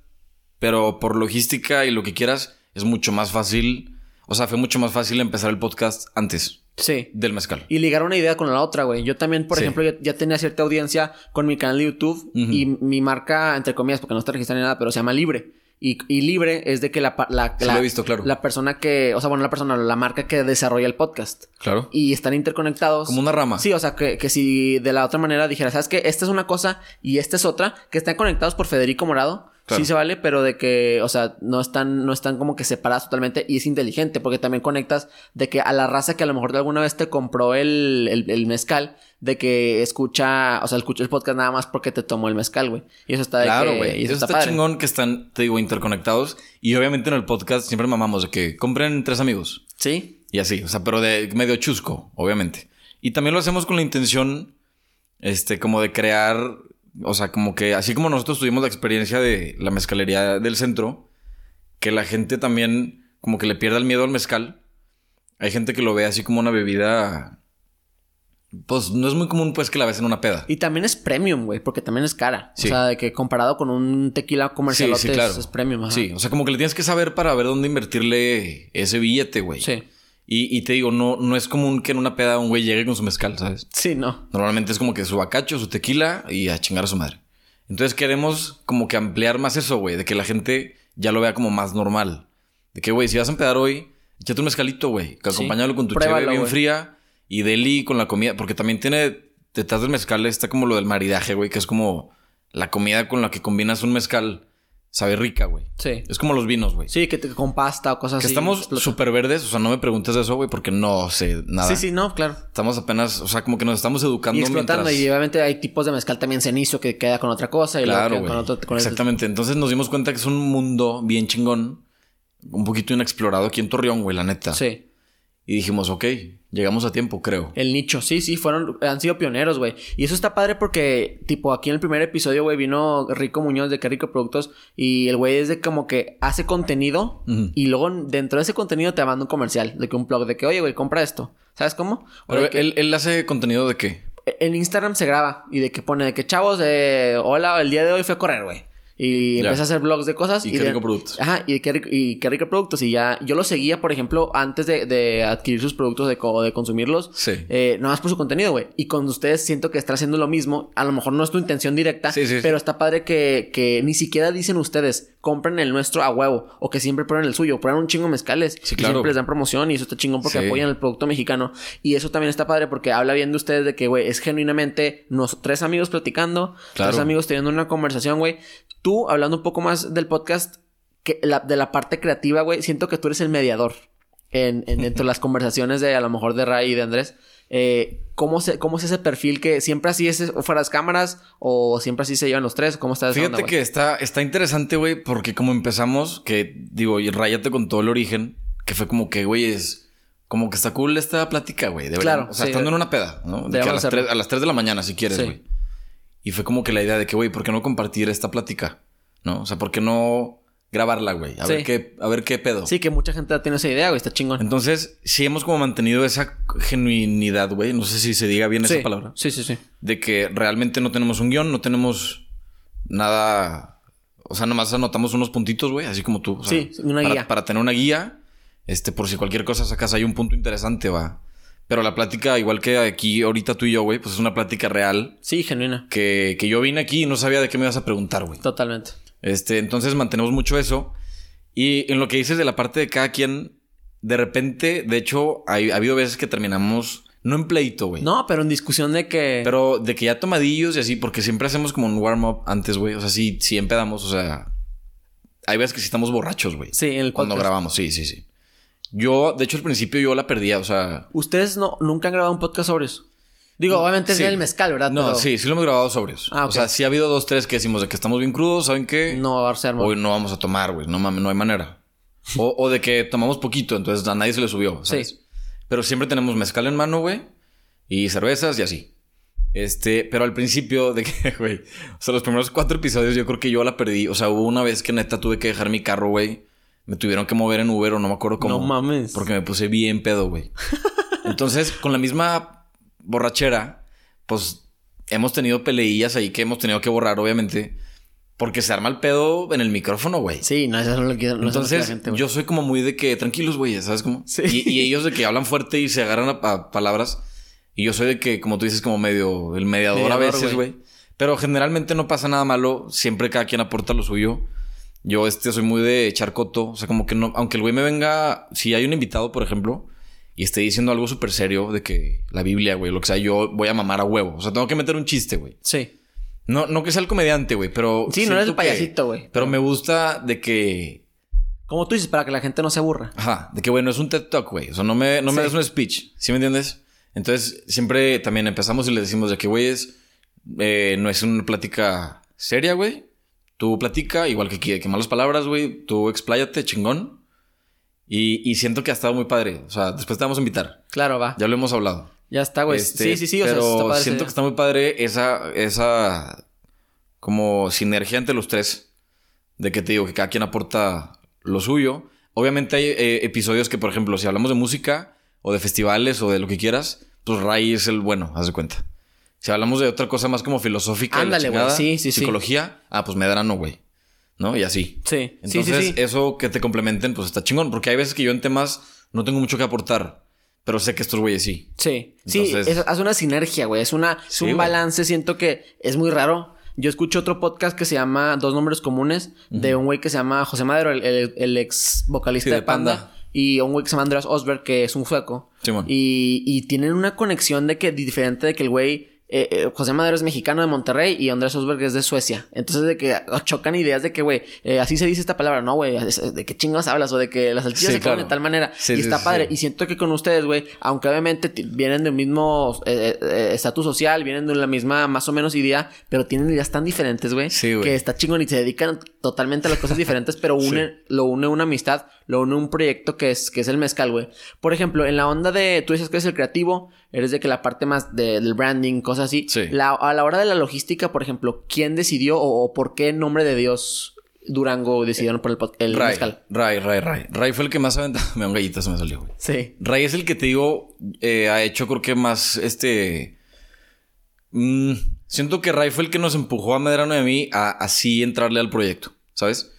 Pero por logística y lo que quieras, es mucho más fácil. O sea, fue mucho más fácil empezar el podcast antes Sí. del mezcal. Y ligar una idea con la otra, güey. Yo también, por Sí. ejemplo, ya, ya tenía cierta audiencia con mi canal de YouTube y mi marca, entre comillas, porque no está registrada ni nada, pero se llama Libre. Y, y Libre es de que la, la, la, visto, claro. la persona que, o sea, bueno, la persona, la marca que desarrolla el podcast. Claro. Y están interconectados. Como una rama. Sí, o sea, que, que si de la otra manera dijera, ¿sabes qué? Esta es una cosa y esta es otra, que están conectados por Federico Morado. Claro. Sí se vale, pero de que, o sea, no están, no están como que separadas totalmente y es inteligente porque también conectas de que a la raza que a lo mejor de alguna vez te compró el, el, el mezcal, de que escucha, o sea, escucha el podcast nada más porque te tomó el mezcal, güey. Y eso está de Claro, que- güey. y Eso, está, padre. chingón que están, te digo, interconectados. Y obviamente en el podcast siempre mamamos de que compren tres amigos. Sí, Y así, o sea, pero de medio chusco, obviamente. Y también lo hacemos con la intención, este, como de crear, o sea, como que así como nosotros tuvimos la experiencia de la mezcalería del centro, que la gente también como que le pierda el miedo al mezcal. Hay gente que lo ve así como una bebida, pues no es muy común pues que la ves en una peda. Y también es premium, güey, porque también es cara. Sí. O sea, de que comparado con un tequila comercial Sí, sí, claro. es, es premium. ajá. Sí, o sea, como que le tienes que saber para ver dónde invertirle ese billete, güey. Sí. Y, y te digo, no, no es común que en una peda un güey llegue con su mezcal, ¿sabes? Sí, no. Normalmente es como que su bacacho, su tequila y a chingar a su madre. Entonces queremos como que ampliar más eso, güey, de que la gente ya lo vea como más normal. De que, güey, si vas a empedar hoy, échate un mezcalito, güey, que Sí. acompáñalo con tu Pruébalo, cheve bien fría y deli con la comida, porque también tiene detrás del mezcal está como lo del maridaje, güey, que es como la comida con la que combinas un mezcal. Sabe rica, güey. Sí. Es como los vinos, güey. Sí, que te, con pasta o cosas Que así. estamos explota. súper verdes, o sea, no me preguntes de eso, güey, porque no sé nada. Sí, sí, no, claro. Estamos apenas, o sea, como que nos estamos educando Y explotando. mientras... Y obviamente hay tipos de mezcal también cenizo que queda con otra cosa. Y Claro, luego con otro. con el- Exactamente. Entonces nos dimos cuenta que es un mundo bien chingón. Un poquito inexplorado aquí en Torreón, güey, la neta. Sí. Y dijimos, ok, llegamos a tiempo, creo. El nicho, sí, sí, fueron, han sido pioneros, güey. Y eso está padre porque, tipo, aquí en el primer episodio, güey, vino Rico Muñoz de Qué Rico Productos y el güey es de como que hace contenido y luego dentro de ese contenido te manda un comercial, de que un blog, de que, oye, güey, compra esto. ¿Sabes cómo? Pero que él, él hace contenido de qué? en Instagram se graba y de que pone de que, chavos, eh, hola, el día de hoy fue a correr, güey. Y Ya. empieza a hacer blogs de cosas. Y qué de- rico productos. Ajá, y qué rico, y qué rico productos. Y ya, yo lo seguía, por ejemplo, antes de, de adquirir sus productos de, co- de consumirlos. Sí. Eh, nada más por su contenido, güey. Y con ustedes siento que está haciendo lo mismo. A lo mejor no es tu intención directa, Sí, sí, pero está padre que, que ni siquiera dicen ustedes, compren el nuestro a huevo. O que siempre ponen el suyo. Ponen un chingo mezcales. Sí, y claro. siempre les dan promoción y eso está chingón porque Sí. apoyan el producto mexicano. Y eso también está padre porque habla bien de ustedes de que, güey, es genuinamente nos, tres amigos platicando, Claro. tres amigos teniendo una conversación, güey. Tú, hablando un poco más del podcast, que la- de la parte creativa, güey, siento que tú eres el mediador en, en dentro de las conversaciones de a lo mejor de Ray y de Andrés. Eh, ¿cómo, se, ¿Cómo es ese perfil que siempre así es o fuera de las cámaras o siempre así se llevan los tres? ¿Cómo está esa Fíjate onda, güey? que está, está interesante, güey, porque como empezamos, que digo, y Raya te contó el origen, que fue como que, güey, es. como que está cool esta plática, güey. Deberían- Claro, O sea, sí, estando de- en una peda, ¿no? De que a las, hacerlo. 3, a las 3 de la mañana, si quieres, Sí. Y fue como que la idea de que, güey, ¿por qué no compartir esta plática? ¿No? O sea, ¿por qué no grabarla, güey? A, Sí. ver qué, a ver qué pedo. Sí, que mucha gente tiene esa idea, güey. Está chingón. Entonces, sí hemos como mantenido esa genuinidad, güey. No sé si se diga bien sí. esa palabra. Sí, sí, sí. De que realmente no tenemos un guion, no tenemos nada. O sea, nomás anotamos unos puntitos, güey, así como tú. o sea, Sí, una para, guía. Para tener una guía, este, por si cualquier cosa sacas ahí un punto interesante, va. Pero la plática, igual que aquí ahorita tú y yo, güey, pues es una plática real. Sí, genuina. Que, que yo vine aquí y no sabía de qué me ibas a preguntar, güey. Totalmente. Este, entonces mantenemos mucho eso. Y en lo que dices de la parte de cada quien, de repente, de hecho, hay- ha habido veces que terminamos, no en pleito, güey. No, pero en discusión de que. Pero de que ya tomadillos y así, porque siempre hacemos como un warm-up antes, güey. O sea, sí, sí empedamos, o sea. Hay veces que sí estamos borrachos, güey. Sí, en el Cuando podcast. grabamos, sí, sí, sí. Yo, de hecho, al principio yo la perdía, o sea. Ustedes no, nunca han grabado un podcast sobre eso. Digo, obviamente es sí. el mezcal, ¿verdad? No, Pero sí, sí lo hemos grabado sobrios. Ah, ok. O sea, sí ha habido dos, tres que decimos de que estamos bien crudos, ¿saben qué? No va a ser Hoy no vamos a tomar, güey. No mames, no hay manera. O, o de que tomamos poquito, entonces a nadie se le subió, ¿sabes? Sí. Pero siempre tenemos mezcal en mano, güey. Y cervezas y así. Este, pero al principio de que, güey, o sea, los primeros cuatro episodios yo creo que yo la perdí. O sea, hubo una vez que neta tuve que dejar mi carro, güey. Me tuvieron que mover en Uber o no me acuerdo cómo. No mames. Porque me puse bien pedo, güey. Entonces, con la misma borrachera, pues hemos tenido peleillas ahí que hemos tenido que borrar, obviamente. Porque se arma el pedo en el micrófono, güey. Sí, no, eso es lo que, no la Entonces, gente, yo soy como muy de que tranquilos, güey, ¿sabes cómo? Sí. Y, y ellos de que hablan fuerte y se agarran a, a palabras. Y yo soy de que, como tú dices, como medio el mediador, a Mediador, veces, güey. güey. Pero generalmente no pasa nada malo. Siempre cada quien aporta lo suyo. Yo, este, soy muy de echar coto. O sea, como que no, aunque el güey me venga, si hay un invitado, por ejemplo, y esté diciendo algo súper serio de que la Biblia, güey, lo que sea, yo voy a mamar a huevo. O sea, tengo que meter un chiste, güey. Sí. No, no que sea el comediante, güey, pero. Sí, no eres el payasito, güey. Pero me gusta de que Como tú dices, para que la gente no se aburra. Ajá, de que bueno, es un TED Talk, güey. O sea, no me, no me Sí. des un speech. ¿Sí me entiendes? Entonces, siempre también empezamos y le decimos de que, güey, es, eh, no es una plática seria, güey. Tú platica, igual que aquí, que malas palabras, güey. Tú expláyate, chingón. Y, y siento que ha estado muy padre. O sea, después te vamos a invitar. Claro, va. Ya lo hemos hablado. Ya está, güey. Este, sí, sí, sí. O sea, está padre siento que está muy padre esa, esa como sinergia entre los tres. De que te digo que cada quien aporta lo suyo. Obviamente hay eh, episodios que, por ejemplo, si hablamos de música o de festivales o de lo que quieras, pues Ray es el bueno, haz de cuenta. Si hablamos de otra cosa más como filosófica, Ándale, güey. Sí, sí, sí. psicología, ah, pues Medrano, güey. ¿No? Y así. Sí, sí, Entonces, sí, sí. eso que te complementen, pues está chingón. Porque hay veces que yo en temas no tengo mucho que aportar. Pero sé que estos güeyes sí. Sí, sí, es, hace una sinergia, güey. Es una, es Sí, un güey. balance. Siento que es muy raro. Yo escucho otro podcast que se llama Dos Nombres Comunes de un güey que se llama José Madero, el, el- el ex vocalista Sí, de de Panda. Panda. Y un güey que se llama Andreas Osberg, que es un sueco. Simón. Y, y tienen una conexión de que diferente de que el güey. Eh, eh, José Madero es mexicano de Monterrey y Andrés Osberg es de Suecia. Entonces, de que chocan ideas de que, güey, eh, así se dice esta palabra, no, güey, de qué chingados hablas o de que las salchichas Sí, se comen claro. de tal manera. Sí, y sí, está padre. Y siento que con ustedes, güey, aunque obviamente vienen del mismo eh, estatus social, vienen de la misma más o menos idea, pero tienen ideas tan diferentes, güey, Sí, güey. que está chingón y se dedican totalmente a las cosas diferentes, pero une, lo une una amistad, lo une un proyecto que es, que es el mezcal, güey. Por ejemplo, en la onda de, tú dices que eres el creativo, eres de que la parte más de- del branding, cosas así. Sí. La- a la hora de la logística, por ejemplo, ¿quién decidió o, o por qué en nombre de Dios Durango decidieron por el, el Ray, mezcal? Ray, Ray, Ray. Ray fue el que más aventó. Me da un gallita, se me salió, güey. Sí. Ray es el que te digo, eh, ha hecho creo que más este... mm, siento que Ray fue el que nos empujó a Medrano y a mí a así entrarle al proyecto, ¿sabes?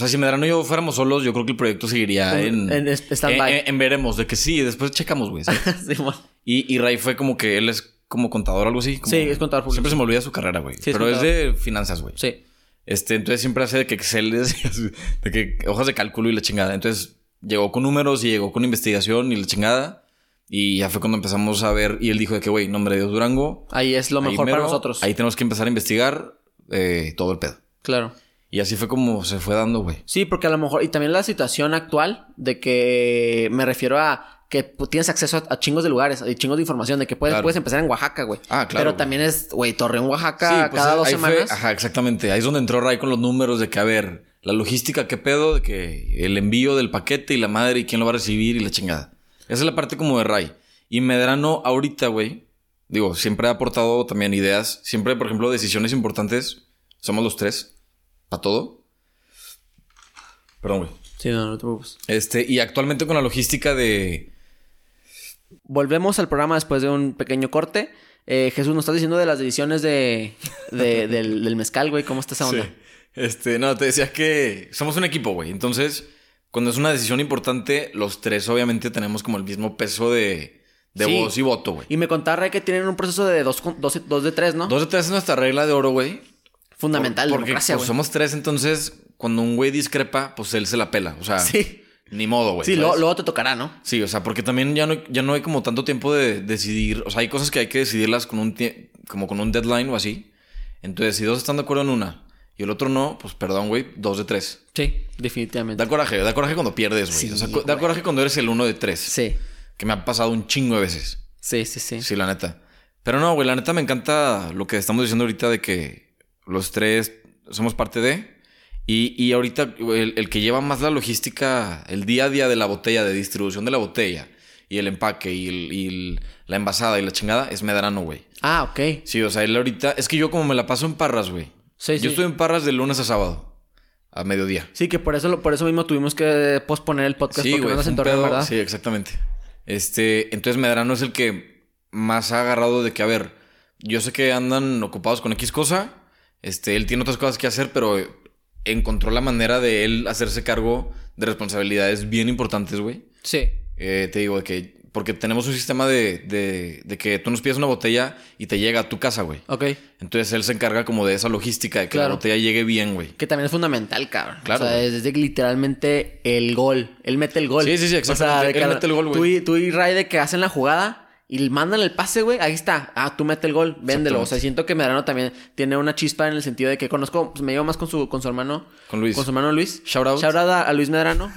O sea, si Medrano y yo fuéramos solos, yo creo que el proyecto seguiría en... En- en stand-by. en- en- veremos, de que sí, después checamos, güey. Simón. y, y Ray fue como que él es como contador o algo así. como- Sí, es contador público. Siempre se me olvida su carrera, güey. Sí, es pero es contador. de finanzas, güey. Sí. Este, entonces siempre hace de que Excel, es- de que hojas de cálculo y la chingada. Entonces llegó con números y llegó con investigación y la chingada. Y ya fue cuando empezamos a ver. Y él dijo de que, güey, nombre de Dios Durango. Ahí es lo mejor mero, para nosotros. Ahí tenemos que empezar a investigar eh, todo el pedo. Claro. Y así fue como se fue dando, güey. Sí, porque a lo mejor, y también la situación actual de que me refiero a que tienes acceso a, a chingos de lugares y chingos de información, de que puedes, Claro. puedes empezar en Oaxaca, güey. Ah, claro, Pero güey. también es, güey, Torreón, Oaxaca, pues, cada dos ahí fue- semanas. ajá, exactamente. Ahí es donde entró Ray con los números de que, a ver, la logística, qué pedo, de que el envío del paquete y la madre y quién lo va a recibir y la chingada. Esa es la parte como de Ray. Y Medrano ahorita, güey, digo, siempre ha aportado también ideas. Siempre, por ejemplo, decisiones importantes. Somos los tres. Para todo. Perdón, güey. Sí, no, no te preocupes. Este, y actualmente con la logística de... Volvemos al programa después de un pequeño corte. Eh, Jesús, nos estás diciendo de las decisiones de, de- del, del mezcal, güey. ¿Cómo está esa onda? Sí. Este, no, te decía que somos un equipo, güey. Entonces, cuando es una decisión importante, los tres obviamente tenemos como el mismo peso de, de Sí. voz y voto, güey. Y me contaba Ray que tienen un proceso de dos, con- dos, dos de tres, ¿no? Dos de tres es nuestra regla de oro, güey. Fundamental, Por- porque democracia, pues, güey. somos tres, entonces, cuando un güey discrepa, pues él se la pela. O sea, Sí. ni modo, güey. Sí, lo- luego te tocará, ¿no? Sí, o sea, porque también ya no, ya no hay como tanto tiempo de decidir. O sea, hay cosas que hay que decidirlas con un como con un deadline o así. Entonces, si dos están de acuerdo en una y el otro no, pues perdón, güey, dos de tres. Sí, definitivamente. Da coraje, da coraje cuando pierdes, güey. Sí, o sea, da coraje cuando eres el uno de tres. Sí, Que me ha pasado un chingo de veces. sí, sí, sí. Sí, la neta. Pero no, güey, la neta me encanta lo que estamos diciendo ahorita de que los tres somos parte de. Y, y ahorita el, el que lleva más la logística, el día a día de la botella, de distribución de la botella, y el empaque, y, el- y el- la envasada y la chingada, es Medrano, güey. Ah, ok. Sí, o sea, él ahorita. Es que yo como me la paso en Parras, güey. Sí, sí. Yo estoy en Parras de lunes a sábado, a mediodía. Sí, que por eso, lo- por eso mismo tuvimos que posponer el podcast porque no nos pedo. ¿verdad? Sí, exactamente. Este, entonces Medrano es el que más ha agarrado de que, a ver, yo sé que andan ocupados con X cosa, este, él tiene otras cosas que hacer, pero encontró la manera de él hacerse cargo de responsabilidades bien importantes, güey. Sí. Eh, te digo de que, porque tenemos un sistema de, de, de que tú nos pides una botella y te llega a tu casa, güey. Ok. Entonces él se encarga como de esa logística, de que Claro. la botella llegue bien, güey. Que también es fundamental, cabrón. Claro, O sea, es de que literalmente el gol. Él mete el gol. Sí, sí, sí, O sea, exactamente. de Él que mete el gol, güey. Tú y, tú y Ray de que hacen la jugada y mandan el pase, güey. Ahí está. Ah, tú mete el gol. Véndelo. O sea, siento que Medrano también tiene una chispa en el sentido de que conozco... pues, me llevo más con su, con su hermano. Con Luis. Con su hermano Luis. Shout out. Shout out a, a Luis Medrano.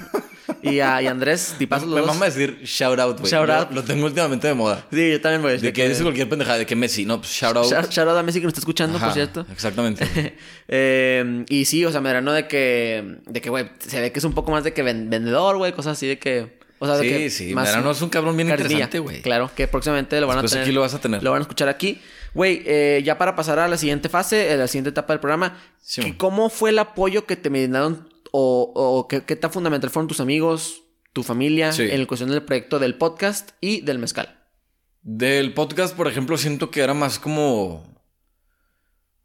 y, a, y a Andrés. Tipazos los Me dos. mama decir shout out, güey. Shout Lo- out. Lo tengo últimamente de moda. Sí, yo también, güey. De que dice cualquier pendejada, de que Messi, no, pues shout out. Shout, shout out a Messi que nos está escuchando, Ajá, por cierto. Exactamente. Eh, y sí, o sea, Medrano de que, de que, güey, se ve que es un poco más de que ven- vendedor, güey, cosas así de que, o sea, Sí, que sí, Medrano es un cabrón bien interesante, güey. Claro, que próximamente lo van Después a tener. aquí lo vas a tener. Lo van a escuchar aquí. Güey, eh, ya para pasar a la siguiente fase, a la siguiente etapa del programa, Sí, ¿qué- man. ¿cómo fue el apoyo que te brindaron o, o qué, qué tan fundamental fueron tus amigos, tu familia, Sí. en la cuestión del proyecto del podcast y del mezcal? Del podcast, por ejemplo, siento que era más como.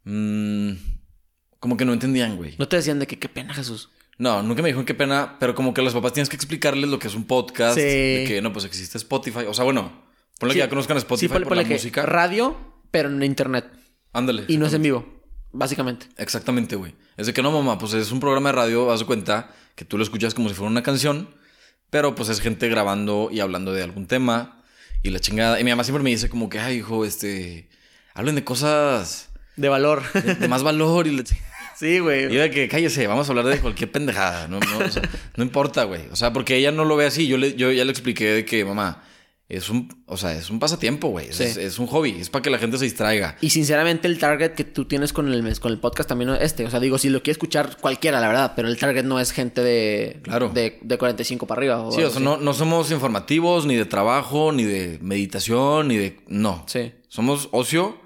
mm, como que no entendían, güey. No te decían de que qué pena, Jesús. No, nunca me dijeron qué pena, pero como que a los papás tienes que explicarles lo que es un podcast. Sí. De que no, pues existe Spotify. O sea, bueno, ponle Sí. que ya conozcan Spotify Sí, ponle, por ponle la que música. radio, pero en internet. Ándale. Y no es en vivo, básicamente. Exactamente, güey. Es de que no, mamá, pues es un programa de radio, haz de cuenta que tú lo escuchas como si fuera una canción, pero pues es gente grabando y hablando de algún tema y la chingada. Y mi mamá siempre me dice como que, ay, hijo, este, hablen de cosas De valor. de, de más valor y la chi- sí, güey. y yo de que cállese, vamos a hablar de cualquier pendejada, no, no, o sea, no importa, güey. O sea, porque ella no lo ve así. Yo, le, yo ya le expliqué de que, mamá, es un, o sea, es un pasatiempo, güey. Es, Sí. es- es un hobby, es para que la gente se distraiga. Y sinceramente el target que tú tienes con el, con el podcast también es este. O sea, digo, si lo quiere escuchar cualquiera, la verdad. Pero el target no es gente de... Claro. De, de 45 para arriba. O Sí, o sea, no, no somos informativos, ni de trabajo, ni de meditación, ni de. No. Sí. Somos ocio,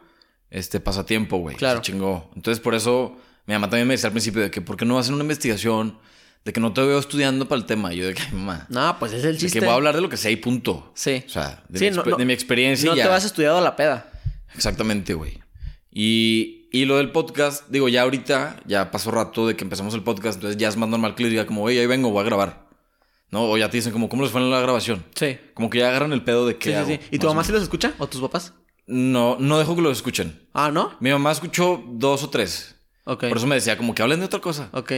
este, pasatiempo, güey. Claro. Se chingó. Entonces, por eso, mi mamá también me decía al principio de que, ¿por qué no hacen una investigación? De que no te veo estudiando para el tema. Y yo de que, "Ay, mamá. No, pues es el De chiste. que voy a hablar de lo que sé y punto. Sí. O sea, de, Sí, mi, no- exper- no- de mi experiencia No ya. te vas estudiado a la peda. Exactamente, güey. Y, y lo del podcast, digo, ya ahorita, ya pasó rato de que empezamos el podcast, entonces ya es más normal que les diga como, oye, ahí vengo, voy a grabar. ¿No? O ya te dicen como, ¿cómo les fue en la grabación? Sí. Como que ya agarran el pedo de qué sí, hago, sí. ¿Y tu mamá sí los escucha? ¿O tus papás? No, no dejo que lo escuchen. Ah, ¿no? Mi mamá escuchó dos o tres. Por eso me decía como que hablen de otra cosa. Ok.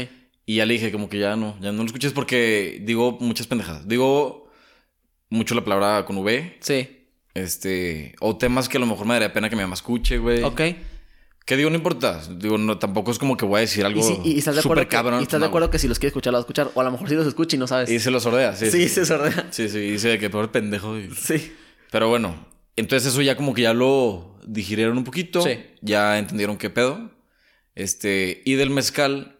Y ya le dije como que ya no, ya no lo escuches porque digo muchas pendejadas. Digo mucho la palabra con V. Sí. Este, o temas que a lo mejor me daría pena que mi mamá escuche, güey. Ok. Que digo, no importa. Digo, no, tampoco es como que voy a decir algo Y, sí- y estás de acuerdo, súper que, cabrón. y estás de acuerdo que si los quiere escuchar, los va a escuchar. O a lo mejor sí los escucha y no sabes. Y se lo sordea, sí. sí, se sordea. Sí, sí, y dice que peor pendejo. y- Sí. Pero bueno, entonces eso ya como que ya lo digirieron un poquito. Sí. Ya entendieron qué pedo. Este, y del mezcal,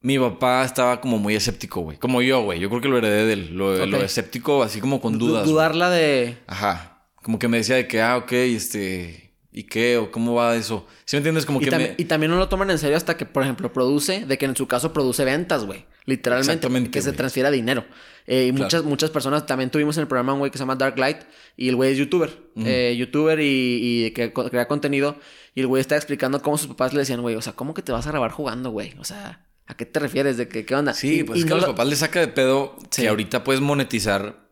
mi papá estaba como muy escéptico, güey. Como yo, güey. Yo creo que lo heredé de él. Lo, lo escéptico, así como con Du- dudas. güey. dudarla de... Ajá. Como que me decía de que, ah, ok, este. ¿Y qué? ¿O cómo va eso? ¿Sí me entiendes? Como Y, que tam- me. y también no lo toman en serio hasta que, por ejemplo, produce, de que en su caso produce ventas, güey. Literalmente, Exactamente, que se transfiera dinero. Eh, y Claro. muchas, muchas personas, también tuvimos en el programa un güey que se llama Dark Light, y el güey es youtuber. Eh, youtuber y, y que crea contenido. Y el güey está explicando cómo sus papás le decían, güey, o sea, ¿cómo que te vas a grabar jugando, güey? O sea, ¿a qué te refieres? ¿De que, qué onda? Sí, Y- pues y es que no a los lo- papás les saca de pedo Sí. que ahorita puedes monetizar,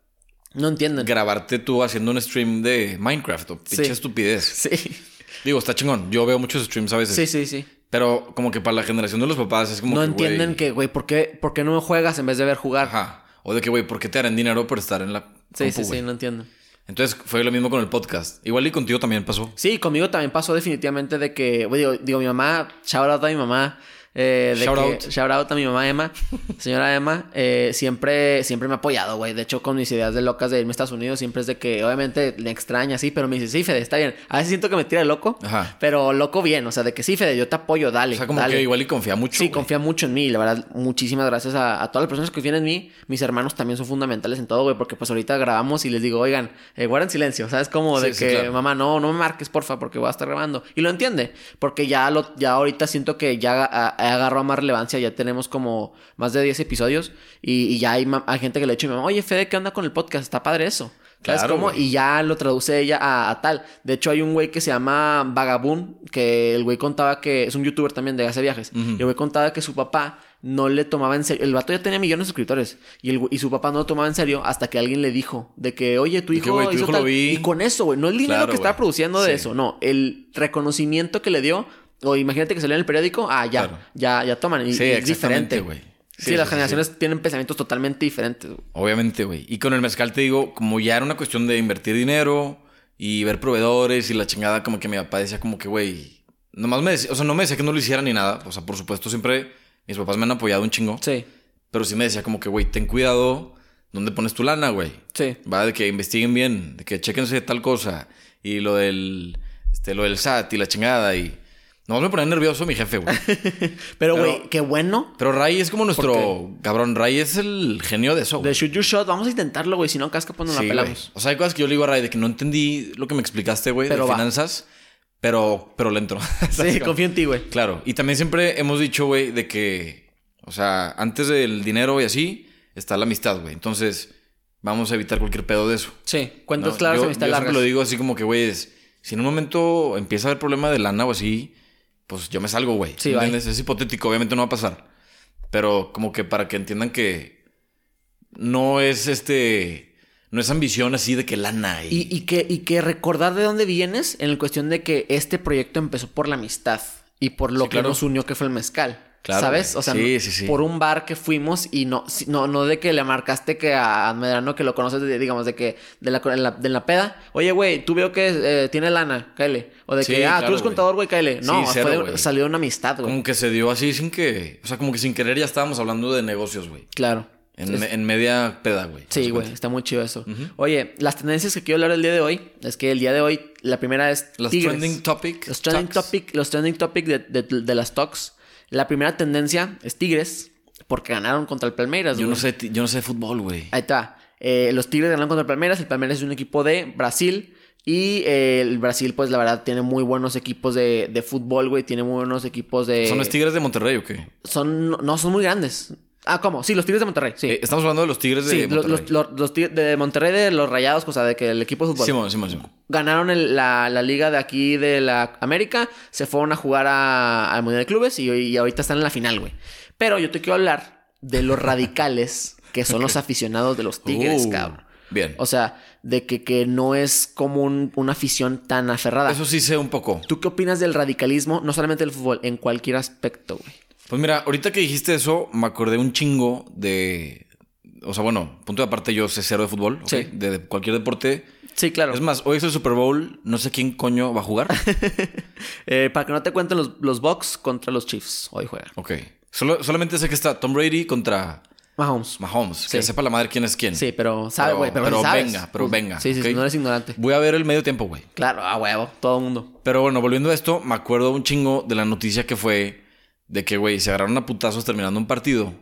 No entienden. grabarte tú haciendo un stream de Minecraft o pinche Sí. estupidez. Sí, Digo, está chingón. Yo veo muchos streams a veces. sí, sí, sí. Pero como que para la generación de los papás es como No que, entienden que, güey, ¿por qué, ¿por qué no juegas en vez de ver jugar? Ajá. O de que, güey, ¿por qué te harán dinero por estar en la. Sí, compu, sí, sí, no entiendo. Entonces fue lo mismo con el podcast. Igual y contigo también pasó. Sí, conmigo también pasó definitivamente de que, digo, digo, mi mamá, out a mi mamá. Eh, de Shout que- out. shout out a mi mamá Emma, señora Emma, eh, siempre, siempre me ha apoyado, güey. De hecho, con mis ideas de locas de irme a Estados Unidos, siempre es de que, obviamente, le extraña, sí, pero me dice, sí, Fede, está bien. A veces siento que me tira de loco, Ajá. pero loco bien, o sea, de que sí, Fede, yo te apoyo, dale. O sea, como dale. que igual y confía mucho. Sí, confía mucho en mí. La verdad, muchísimas gracias a, a todas las personas que confían en mí. Mis hermanos también son fundamentales en todo, güey. Porque pues ahorita grabamos y les digo, oigan, eh, guarden silencio. ¿Sabes? Como de sí, que, claro. mamá, no, no me marques, porfa, porque voy a estar grabando. Y lo entiende. Porque ya, lo, ya ahorita siento que ya a- he agarrado más relevancia. Ya tenemos como más de 10 episodios. Y, y ya hay, gente que le ha dicho oye, Fede, ¿qué onda con el podcast? Está padre eso. ¿Sabes Claro, cómo? güey. Y ya lo traduce ella a, a tal. De hecho, hay un güey que se llama Vagabund, que el güey contaba que es un youtuber también de hace viajes. Y el güey contaba que su papá no le tomaba en serio. El vato ya tenía millones de suscriptores. Y, el, y su papá no lo tomaba en serio hasta que alguien le dijo de que, oye, tu hijo, que, güey, tu hizo hijo lo tal". vi. Y con eso, güey, no el dinero Claro, que estaba produciendo de Sí. eso, no. El reconocimiento que le dio. O imagínate que salió en el periódico, ah, ya, Claro. ya, ya toman. Y, Sí, y es exactamente, diferente, güey. Sí, Sí, las sí, generaciones tienen pensamientos totalmente diferentes. güey. Obviamente, güey. Y con el mezcal te digo, como ya era una cuestión de invertir dinero y ver proveedores y la chingada, como que mi papá decía como que, güey, nomás me decía, o sea, no me decía que no lo hiciera ni nada. O sea, por supuesto, siempre mis papás me han apoyado un chingo. Sí, Pero sí me decía como que, güey, ten cuidado dónde pones tu lana, güey. sí. Va de que investiguen bien, de que chequense tal cosa. Y lo del, este, lo del SAT y la chingada y... Nomás me ponía nervioso mi jefe, güey. Pero, güey, qué bueno. Pero Ray es como nuestro... ¿Por Cabrón, Ray es el genio de eso, De güey. shoot your shot, vamos a intentarlo, güey. Si no, casca, pues nos Sí, la güey. pelamos. O sea, hay cosas que yo le digo a Ray de que no entendí lo que me explicaste, güey, de va. finanzas. Pero, pero le entro. Sí, confío en ti, güey. Claro. Y también siempre hemos dicho, güey, de que... O sea, antes del dinero y así, está la amistad, güey. Entonces, vamos a evitar cualquier pedo de eso. Sí, cuentas ¿no? claras, yo, amistad yo largas. lo digo así como que, güey, es- si en un momento empieza a haber problema de lana o así, pues yo me salgo, güey. Sí, ¿Entiendes? Es hipotético, obviamente no va a pasar. Pero como que para que entiendan que no es este, no es ambición así de que lana y, Y, y que, y que recordar de dónde vienes en la cuestión de que este proyecto empezó por la amistad y por lo Sí, que claro. nos unió que fue el mezcal. Claro, ¿Sabes? O sea, Sí, no- sí, sí. por un bar que fuimos y no, no, no de que le marcaste que a Medrano que lo conoces, de- digamos, de que de la, en la, de la peda, oye, güey, tú veo que eh, tiene lana, cáele. O de que, ah, claro, tú eres contador, güey, cáele. No, cero, fue de- salió de una amistad, güey. como que se dio así sin que, o sea, como que sin querer ya estábamos hablando de negocios, güey. Claro. En, en media peda, güey. Sí, ¿Te das güey, está muy chido eso. Oye, las tendencias que quiero hablar el día de hoy es que el día de hoy, la primera es Los tigres. trending topic. Los trending talks. topic, los trending topic de, de, de las talks. La primera tendencia es Tigres, porque ganaron contra el Palmeiras. Yo no sé, yo no sé de fútbol, güey. Ahí está. Eh, los Tigres ganaron contra el Palmeiras. El Palmeiras es un equipo de Brasil. Y eh, el Brasil, pues la verdad, tiene muy buenos equipos de, de fútbol, güey. Tiene muy buenos equipos de. ¿Son los Tigres de Monterrey o qué? Son, no, son muy grandes. Ah, ¿cómo? Sí, los Tigres de Monterrey. Sí. Eh, estamos hablando de los Tigres de sí, Monterrey. los, los- los Tigres de Monterrey de los Rayados, o sea, de que el equipo de fútbol. Simón, Simón, Simón. Ganaron el- la, la liga de aquí de la América, se fueron a jugar a- al Mundial de Clubes y, y ahorita están en la final, güey. Pero yo te quiero hablar de los radicales que son los aficionados de los Tigres, Uh, cabrón. Bien. O sea, de que, que no es como un- una afición tan aferrada. Eso sí sé un poco. ¿Tú qué opinas del radicalismo, no solamente del fútbol, en cualquier aspecto, güey? Pues mira, ahorita que dijiste eso, me acordé un chingo de. O sea, bueno, punto de aparte, yo sé cero de fútbol. Sí. De, de cualquier deporte. Sí, claro. Es más, hoy es el Super Bowl, no sé quién coño va a jugar. Eh, para que no te cuenten los, los Bucks contra los Chiefs, hoy juegan. ok. Solo, solamente sé que está Tom Brady contra Mahomes. Mahomes. Que Sí. sepa la madre quién es quién. Sí, pero sabe, Pero- güey. Pero, pero sabes. venga, pero venga, Sí, sí, ¿ok? sí, no eres ignorante. Voy a ver el medio tiempo, güey. Claro, a huevo, todo el mundo. Pero bueno, volviendo a esto, me acuerdo un chingo de la noticia que fue de que, güey, se agarraron a putazos terminando un partido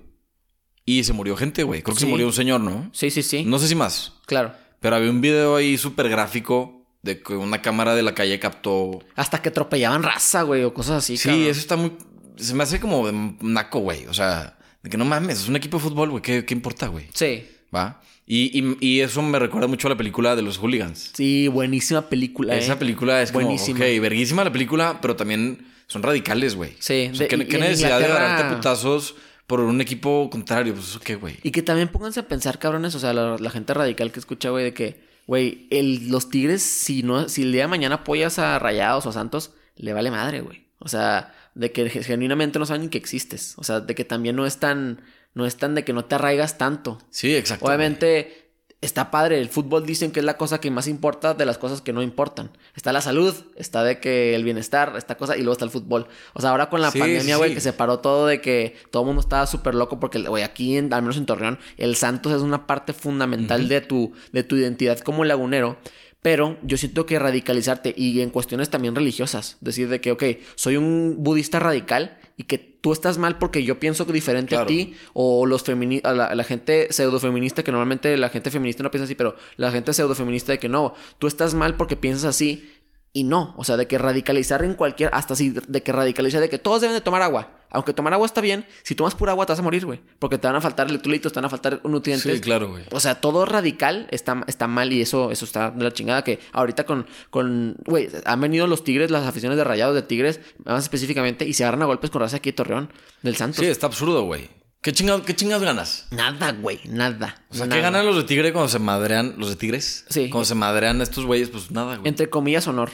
y se murió gente, güey. Creo que Sí. se murió un señor, ¿no? Sí, sí, sí. No sé si más. Claro. Pero había un video ahí súper gráfico de que una cámara de la calle captó. Hasta que atropellaban raza, güey, o cosas así. Sí, cabrón. eso está muy. Se me hace como de naco, güey. O sea, de que no mames, es un equipo de fútbol, güey. ¿Qué, qué importa, güey? Sí. ¿Va? Y, y- y eso me recuerda mucho a la película de los hooligans. Sí, buenísima película. Esa eh. película es como, Buenísima. ok, verguísima la película, pero también son radicales, güey. Sí, O sea, de- ¿qué, necesidad de agarrarte putazos por un equipo contrario? Pues eso qué, güey. Y que también pónganse a pensar, cabrones, o sea, la, la gente radical que escucha, güey, de que, güey, los Tigres, si no, si el día de mañana apoyas a Rayados o a Santos, le vale madre, güey. O sea, de que genuinamente no saben que existes. O sea, de que también no es tan, no es tan de que no te arraigas tanto. Sí, exacto. Obviamente está padre, el fútbol dicen que es la cosa que más importa de las cosas que no importan. Está la salud, está de que el bienestar, esta cosa, y luego está el fútbol. O sea, ahora con la Sí, pandemia, güey, sí. que se paró todo de que todo el mundo estaba súper loco porque, güey, aquí, en- al menos en Torreón, el Santos es una parte fundamental de, tu, de tu identidad como lagunero. Pero yo siento que radicalizarte y en cuestiones también religiosas, decir de que, ok, soy un budista radical y que tú estás mal porque yo pienso diferente a ti o los femini a la, la gente pseudofeminista, que normalmente la gente feminista no piensa así, pero la gente pseudofeminista de que no, tú estás mal porque piensas así y no, o sea, de que radicalizar en cualquier, hasta así, de que radicalizar, de que todos deben de tomar agua. Aunque tomar agua está bien, si tomas pura agua te vas a morir, güey. Porque te van a faltar electrolitos, te van a faltar nutrientes. Sí, claro, güey. O sea, todo radical está, está mal y eso, eso está de la chingada. Que ahorita con, con, güey, han venido los tigres, las aficiones de rayados de tigres, más específicamente, y se agarran a golpes con raza aquí de Torreón, del Santos. Sí, está absurdo, güey. ¿Qué chingados qué chingados ganas? Nada, güey, nada. O sea, nada. ¿qué ganan los de Tigre cuando se madrean? ¿Los de Tigres? Sí. Cuando se madrean estos güeyes, pues nada, güey. Entre comillas, honor.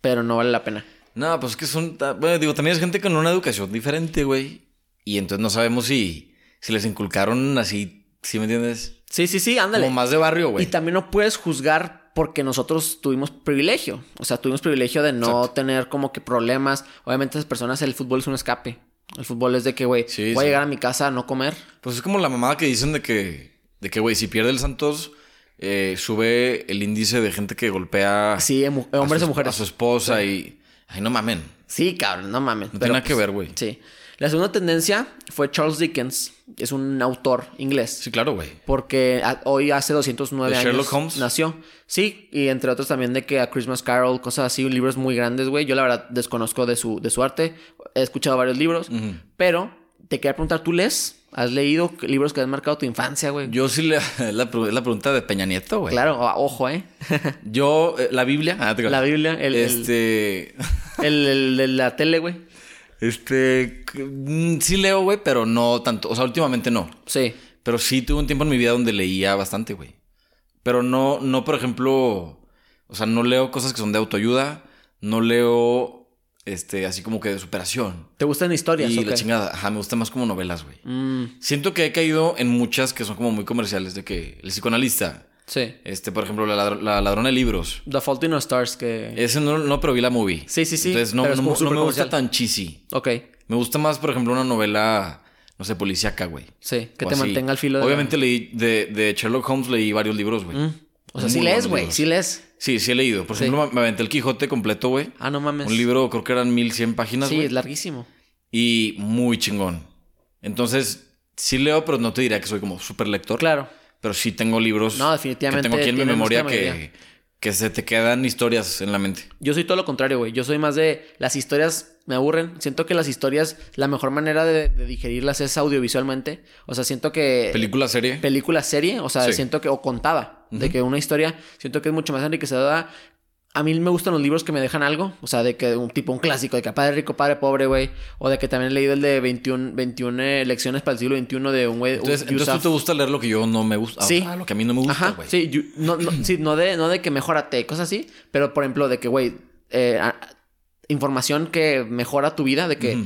Pero no vale la pena. No, pues es que son. Bueno, digo, también es gente con una educación diferente, güey. Y entonces no sabemos si, si les inculcaron así, ¿sí me entiendes? Sí, sí, sí, ándale. Como más de barrio, Y güey. también no puedes juzgar porque nosotros tuvimos privilegio. O sea, tuvimos privilegio de no Exacto. tener como que problemas. Obviamente, esas personas, el fútbol es un escape. El fútbol es de que, güey, Sí, voy a llegar a mi casa a no comer. Pues es como la mamada que dicen de que, de que, güey, si pierde el Santos, eh, sube el índice de gente que golpea Sí, emu- a hombres su- o mujeres. a su esposa y. Ay, no mamen. Sí, cabrón, no mames. No tiene nada que ver, güey. Sí. La segunda tendencia fue Charles Dickens, es un autor inglés. Sí, claro, güey. Porque a- hoy hace 209 ¿De años Sherlock Holmes? nació. Sí, y entre otros también de que a Christmas Carol, cosas así, libros muy grandes, güey. Yo la verdad desconozco de su, de su arte. He escuchado varios libros. Pero te quería preguntar, ¿tú lees? ¿Has leído libros que han marcado tu infancia, güey? Yo sí le. La, la pregunta de Peña Nieto, güey. Claro, o- ojo, ¿eh? Yo, eh, la Biblia. Ah, te. La Biblia, el, Este. el, la tele, güey. Este. mm, Sí leo, güey, pero no tanto. O sea, últimamente no. Sí. Pero sí tuve un tiempo en mi vida donde leía bastante, güey. Pero no, no, por ejemplo. O sea, no leo cosas que son de autoayuda. No leo. Este, así como que de superación. ¿Te gustan historias? Y la chingada. Ajá, me gusta más como novelas, güey. Mm, Siento que he caído en muchas que son como muy comerciales. De que el psicoanalista. sí. Este, por ejemplo, la, ladr- la ladrona de libros. The Fault in Our Stars, que... Ese no, no, pero vi la movie. Sí, sí, sí, Entonces no, no- no me gusta tan cheesy. Ok, Me gusta más, por ejemplo, una novela, no sé, policíaca, güey. sí. Que O te así. mantenga al filo de... Obviamente leí, de, de Sherlock Holmes leí varios libros, güey. Mm. O sea, Muy sí lees, güey. Sí lees. Sí, sí he leído. Por Sí. ejemplo, me aventé el Quijote completo, güey. Ah, no mames. Un libro, creo que eran 1100 páginas, Sí, güey. es larguísimo. Y muy chingón. Entonces, sí leo, pero no te diría que soy como súper lector. Claro. Pero sí tengo libros No, definitivamente que tengo aquí en mi memoria que, que se te quedan historias en la mente. Yo soy todo lo contrario, güey. Yo soy más de... Las historias me aburren. Siento que las historias, la mejor manera de, de digerirlas es audiovisualmente. O sea, siento que... Película, serie. película serie, o sea, Sí. siento que, o contada, de que una historia, siento que es mucho más enriquecedora. A mí me gustan los libros que me dejan algo, o sea, de que un tipo, un clásico, de que padre rico, padre pobre, güey, o de que también he leído el de 21, 21 eh, lecciones para el siglo XXI de un güey. entonces, un entonces tú te gusta leer lo que yo no me gusta. Sí. Ah, lo que a mí no me gusta, güey. sí, you- no, no, sí, no de, no de que mejórate, cosas así, pero por ejemplo, de que, güey, eh, información que mejora tu vida, de que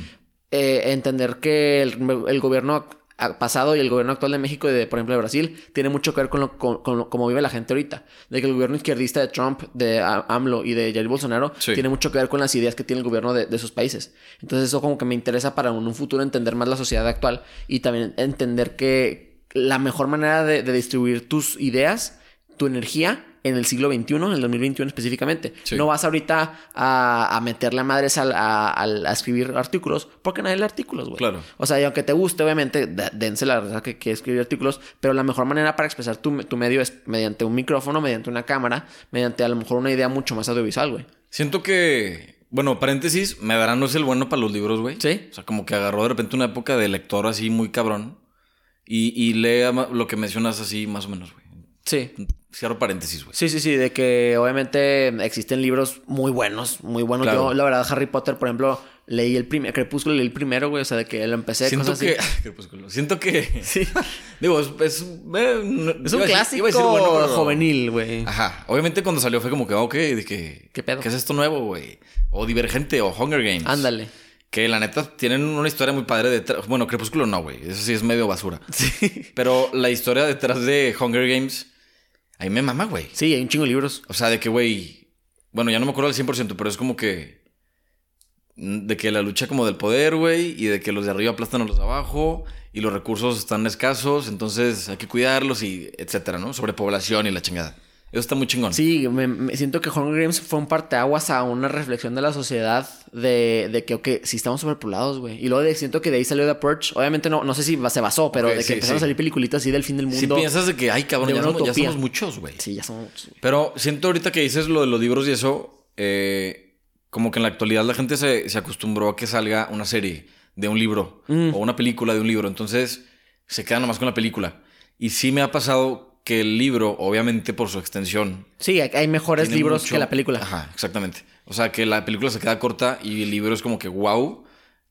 eh, entender que el, el gobierno pasado y el gobierno actual de México y de, por ejemplo, de Brasil, tiene mucho que ver con, lo, con, con lo- cómo vive la gente ahorita. De que el gobierno izquierdista de Trump, de AMLO y de Jair Bolsonaro Sí. tiene mucho que ver con las ideas que tiene el gobierno de, de esos países. Entonces eso como que me interesa para en un futuro entender más la sociedad actual y también entender que la mejor manera de, de distribuir tus ideas, tu energía, en el siglo XXI, en el 2021 específicamente. Sí. No vas ahorita a, a meterle a madres a, al- a escribir artículos porque nadie lee artículos, güey. Claro. O sea, y aunque te guste, obviamente, dense la verdad que, que escribir artículos, pero la mejor manera para expresar tu, tu medio es mediante un micrófono, mediante una cámara, mediante a lo mejor una idea mucho más audiovisual, güey. Siento que, bueno, paréntesis, Medrano es el bueno para los libros, güey. Sí. O sea, como que agarró de repente una época de lector así muy cabrón. Y, y lee ma- lo que mencionas así más o menos, güey. Sí. Cierro paréntesis, güey. Sí, sí, sí, de que obviamente existen libros muy buenos, muy buenos. Claro. Yo, la verdad, Harry Potter, por ejemplo, leí el primer, Crepúsculo leí el primero, güey, o sea, de que lo empecé, Siento cosas que. así. Crepúsculo. Siento que. Sí. Digo, es. Es, eh, Es un clásico decir bueno, pero- juvenil, güey. Ajá. Obviamente cuando salió fue como que, ok, de que. ¿Qué pedo? ¿Qué es esto nuevo, güey? O Divergente o Hunger Games. Ándale. Que la neta tienen una historia muy padre detrás. Bueno, Crepúsculo no, güey. Eso sí es medio basura. Sí. Pero la historia detrás de Hunger Games. Ahí me mama, güey. Sí, hay un chingo de libros. O sea, de que, güey. Bueno, ya no me acuerdo al 100%, pero es como que. mm, De que la lucha como del poder, güey. Y de que los de arriba aplastan a los de abajo. Y los recursos están escasos. Entonces hay que cuidarlos y etcétera, ¿no? Sobrepoblación y la chingada. Eso está muy chingón. Sí, me, me siento que Hunger Games fue un parteaguas a una reflexión de la sociedad de, de que, ok, sí estamos sobrepoblados, güey. Y luego de- siento que de ahí salió The Purge. Obviamente no, no sé si se basó, pero Ok, de que sí, empezaron sí. a salir peliculitas así del fin del Si mundo. piensas de que, ay, cabrón, ya somos, ya somos muchos, güey. Sí, ya somos muchos, güey. Pero siento ahorita que dices lo de los libros y eso, eh, como que en la actualidad la gente se, se acostumbró a que salga una serie de un libro Mm. o una película de un libro, entonces se queda nomás con la película. Y sí me ha pasado que el libro, obviamente por su extensión, Sí, hay, mejores libros mucho- que la película. Ajá, exactamente. O sea, que la película se queda corta y el libro es como que wow,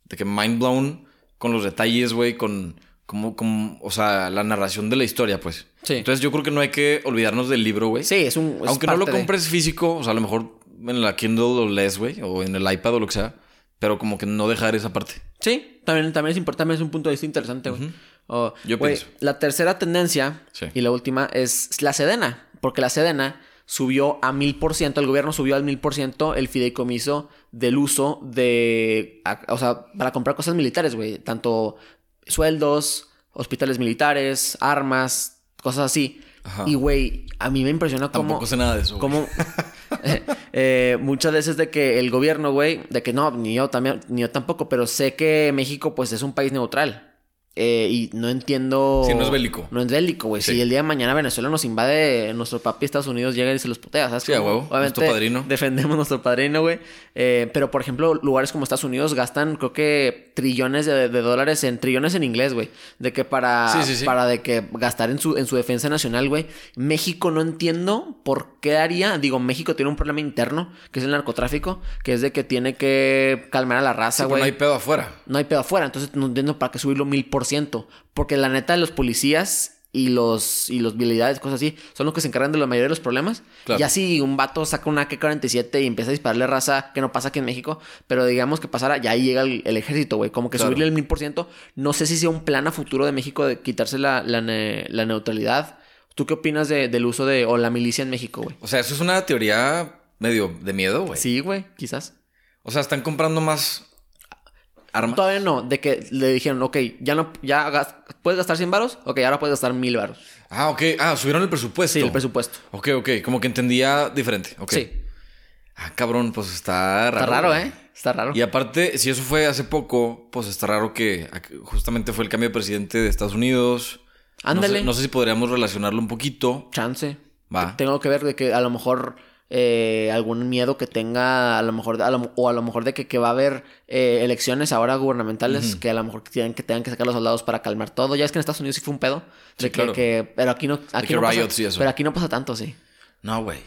de que mind blown con los detalles, güey, con como, como, o sea, la narración de la historia, pues. Sí. Entonces yo creo que no hay que olvidarnos del libro, güey. Sí, es un. es Aunque no lo parte de- compres físico, o sea, a lo mejor en la Kindle lees, güey, o en el iPad o lo que sea, pero como que no dejar esa parte. Sí, también, también es importante, también es un punto de vista interesante, güey. O, Yo pienso. La tercera tendencia Sí. y la última es la Sedena, porque la Sedena subió a mil por ciento, el gobierno subió al mil por ciento el fideicomiso del uso de, a- o sea, para comprar cosas militares, güey, tanto sueldos, hospitales militares, armas, cosas así. Ajá. Y, güey, a mí me impresiona cómo... Tampoco sé nada de eso. eh, muchas veces de que el gobierno, güey, de que no, ni yo también, ni yo tampoco, pero sé que México, pues, es un país neutral. Eh, y no entiendo. Sí, no es bélico. No es bélico, güey. Sí. Si el día de mañana Venezuela nos invade, nuestro papi Estados Unidos llega y se los putea, ¿sabes? Sí, a huevo. Nuestro padrino. Defendemos nuestro padrino, güey. Eh, pero, por ejemplo, lugares como Estados Unidos gastan, creo que, trillones de, de dólares en trillones en inglés, güey. De que para. Sí. Para de que gastar en su, en su defensa nacional, güey. México no entiendo por qué haría. Digo, México tiene un problema interno, que es el narcotráfico, que es de que tiene que calmar a la raza, güey no hay pedo afuera. no hay pedo afuera. Entonces no entiendo para qué subirlo mil por Porque la neta, los policías y los y los vialidades, cosas así, son los que se encargan de la mayoría de los problemas. Claro. Ya si un vato saca una K-47 y empieza a dispararle raza, que no pasa aquí en México, pero digamos que pasara, ya ahí llega el, el ejército, güey. Como que Claro. subirle el mil por ciento. No sé si sea un plan a futuro de México de quitarse la, la, ne- la neutralidad. ¿Tú qué opinas de- del uso de o la milicia en México, güey? O sea, eso es una teoría medio de miedo, güey. Sí, güey, quizás. O sea, están comprando más armas. Todavía no, de que le dijeron, ok, ya no, ya gas- puedes gastar 100 varos, ok, ahora puedes gastar mil varos. Ah, ok. Ah, subieron el presupuesto. Sí, el presupuesto. Ok, ok. Como que entendía diferente. Ok. Sí. Ah, cabrón, pues está raro. Está raro. ¿eh? Está raro. Y aparte, si eso fue hace poco, pues está raro que justamente fue el cambio de presidente de Estados Unidos. No Ándale. sé, no sé si podríamos relacionarlo un poquito. Chance. Va. Tengo que ver de que a lo mejor eh, algún miedo que tenga, a lo mejor, a lo- o a lo mejor de que, que va a haber eh, elecciones ahora gubernamentales que a lo mejor tienen que, tengan que sacar los soldados para calmar todo. Ya es que en Estados Unidos sí fue un pedo. De Sí, que, claro. que- pero aquí no, aquí no pasa. Pero aquí no pasa tanto, sí. No, güey.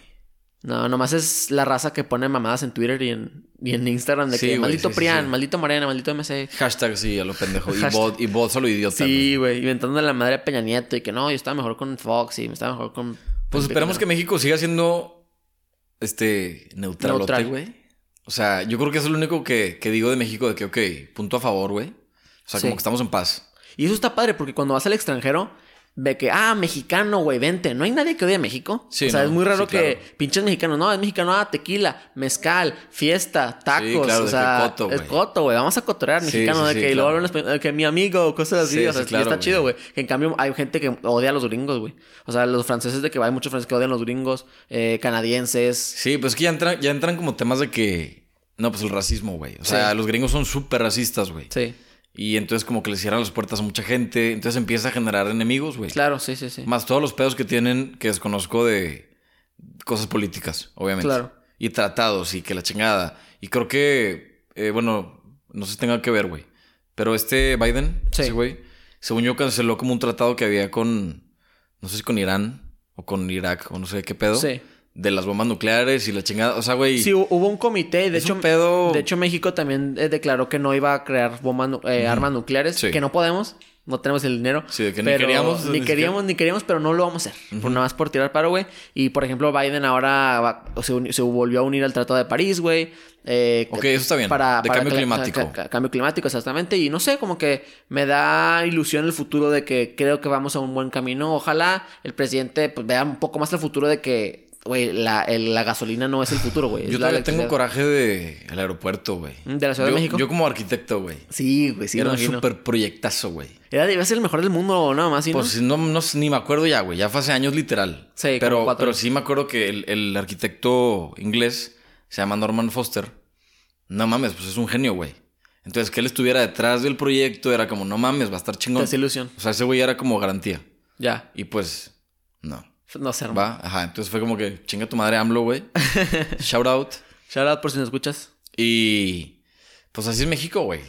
No, nomás es la raza que pone mamadas en Twitter y en, y en Instagram de Sí, que maldito sí, Prian, maldito Morena, maldito MC. Hashtag sí, a lo pendejo. Y bot, y bots a lo idiota. güey. Sí, güey, inventando la madre a Peña Nieto y que no, yo estaba mejor con Fox y me estaba mejor con. Pues esperemos que México siga siendo este neutralote, Neutral. güey. O sea, yo creo que eso es lo único que, que digo de México, de que, ok, punto a favor, güey. O sea, Sí. como que estamos en paz. Y eso está padre porque cuando vas al extranjero, de que, ah, mexicano, güey, vente. No hay nadie que odie a México. Sí, o sea, no, es muy raro sí, que claro. pinches mexicanos, no, es mexicano, ah, tequila, mezcal, fiesta, tacos. claro, o sea, coto, es coto, güey. Vamos a cotorrear Sí, mexicano, de que y luego claro. que mi amigo, cosas así. Sí, o sea, está chido, güey. Que en cambio hay gente que odia a los gringos, güey. O sea, los franceses de que hay muchos franceses que odian a los gringos, eh, canadienses. Sí, pues es que ya entran, ya entran como temas de que. No, pues el racismo, güey. O sea, los gringos son súper racistas, güey. Sí, Y entonces como que le cierran las puertas a mucha gente. Entonces empieza a generar enemigos, güey. claro, sí, sí, sí. Más todos los pedos que tienen que desconozco de cosas políticas, obviamente. Claro. Y tratados y que la chingada. Y creo que, eh, bueno, no sé si tenga que ver, güey. Pero este Biden, Sí. ese güey, según yo canceló como un tratado que había con, no sé si con Irán o con Irak o no sé qué pedo. Sí. De las bombas nucleares y la chingada. O sea, güey. Sí, hu- hubo un comité de hecho, pedo. de hecho México también eh, declaró que no iba a crear bombas, eh, armas nucleares, Sí. que no podemos, no tenemos el dinero. Sí, de que ni queríamos, Ni ni queríamos, ni queríamos, pero no lo vamos a hacer. Por nada más por tirar paro, güey. Y por ejemplo, Biden ahora va- se, volvió a unir al Tratado de París, güey. Eh, Ok, eso está bien. De cambio climático. ca- ca- cambio climático, exactamente. Y no sé, como que me da ilusión el futuro de que creo que vamos a un buen camino. Ojalá el presidente pues, vea un poco más el futuro de que, güey, la, el- la gasolina no es el futuro, güey. Yo todavía tengo coraje de el aeropuerto, güey. ¿De la Ciudad de México? Yo como arquitecto, güey. Sí, güey, sí, Era un súper proyectazo, güey. Era debe ser el mejor del mundo, nada más, ¿sí, no? Pues no, no, ni me acuerdo ya, güey. Ya fue hace años literal. Sí, pero, cuatro pero sí me acuerdo que el, el arquitecto inglés se llama Norman Foster. No mames, pues es un genio, güey. Entonces, que él estuviera detrás del proyecto era como, no mames, va a estar chingón. Desilusión. O sea, ese güey era como garantía. Ya. Y pues, no. No sé, hermano. Va, ajá. Entonces fue como que chinga tu madre AMLO, güey. Shout out. Shout out por si nos escuchas. Y pues así es México, güey.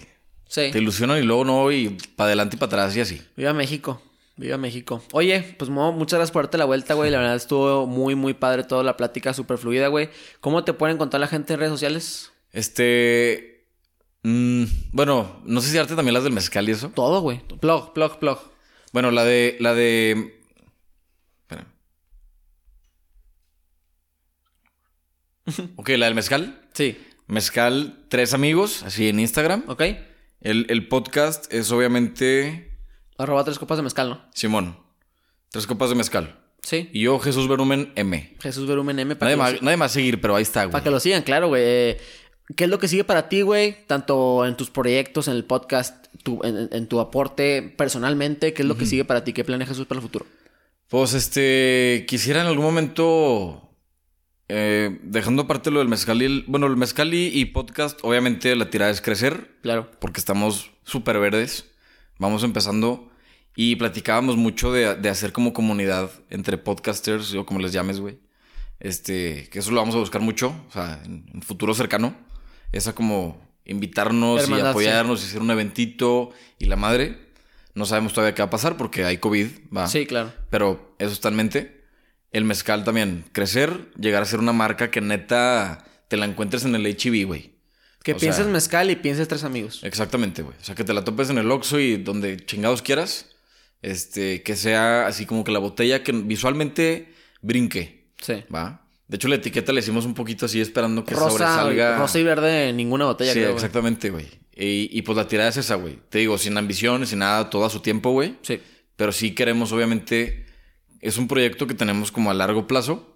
Sí. Te ilusionan y luego no, y para adelante y para atrás y así. Viva México. Viva México. Oye, pues Mo, muchas gracias por darte la vuelta, güey. La verdad estuvo muy, muy padre toda la plática, súper fluida, güey. ¿Cómo te pueden encontrar la gente en redes sociales? Este. mm, bueno, no sé si darte también las del mezcal y eso. Todo, güey. Plug, plug, plug. Bueno, la de. La de. ok, la del mezcal. Sí. Mezcal, tres amigos, así en Instagram. ¿Ok? El, el podcast es obviamente. Arroba tres copas de mezcal, ¿no? Simón. Tres copas de mezcal. Sí. Y yo, Jesús Verumen M. Jesús Verumen M. Para Nadie más seguir, pero ahí está, güey. para que lo sigan, claro, güey. Eh, ¿Qué es lo que sigue para ti, güey? Tanto en tus proyectos, en el podcast, tu- en, en tu aporte personalmente. ¿Qué es lo que sigue para ti? ¿Qué planea Jesús para el futuro? Pues este, quisiera en algún momento, eh, dejando aparte lo del mezcal y el, bueno, el mezcal y, y podcast, obviamente la tirada es crecer, Claro. porque estamos súper verdes, vamos empezando y platicábamos mucho de, de hacer como comunidad entre podcasters o como les llames, güey. Este, que eso lo vamos a buscar mucho, o sea, en un futuro cercano, esa como invitarnos Hermandad, y sí. apoyarnos y hacer un eventito y la madre. No sabemos todavía qué va a pasar porque hay COVID, va. Sí, claro. Pero eso está en mente. El mezcal también. Crecer, llegar a ser una marca que neta te la encuentres en el HB, güey. Que O pienses sea- mezcal y pienses tres amigos. Exactamente, güey. O sea, que te la topes en el Oxxo y donde chingados quieras. Este, que sea así como que la botella que visualmente brinque, Sí. ¿va? De hecho, la etiqueta la hicimos un poquito así esperando que Rosa, sobresalga. rosa y verde en ninguna botella, Sí, creo, exactamente, güey. Y, y pues la tirada es esa, güey. Te digo, sin ambiciones, sin nada, todo a su tiempo, güey. Sí. Pero sí queremos, obviamente, es un proyecto que tenemos como a largo plazo.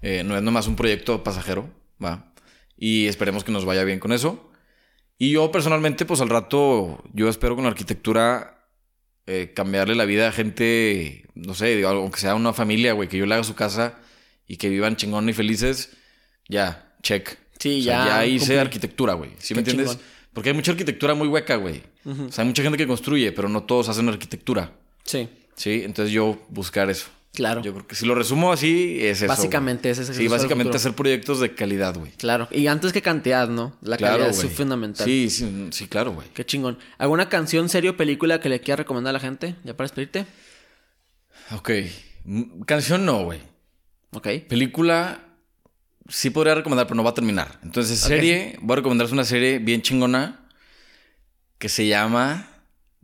Eh, no es nomás un proyecto pasajero, ¿va? Y esperemos que nos vaya bien con eso. Y yo personalmente, pues al rato, yo espero con la arquitectura eh, cambiarle la vida a gente, no sé, digo, aunque sea una familia, güey, que yo le haga su casa y que vivan chingón y felices, ya, check. Sí, O sea, ya ya hice cumplí. arquitectura, güey. ¿Sí me entiendes? chingón. Porque hay mucha arquitectura muy hueca, güey. O sea, hay mucha gente que construye, pero no todos hacen arquitectura. Sí, Sí, entonces yo buscar eso. Claro. Yo creo que si lo resumo así, es eso. Básicamente ese es güey. Sí, básicamente hacer proyectos de calidad, güey. Claro. Y antes que cantidad, ¿no? La Claro, calidad es fundamental. Sí, sí, sí, claro, güey. Qué chingón. ¿Alguna canción, serie o película que le quieras recomendar a la gente? ¿Ya para despedirte? Ok. Canción no, güey. Ok. Película sí podría recomendar, pero no va a terminar. Entonces, serie, voy a recomendarles una serie bien chingona que se llama.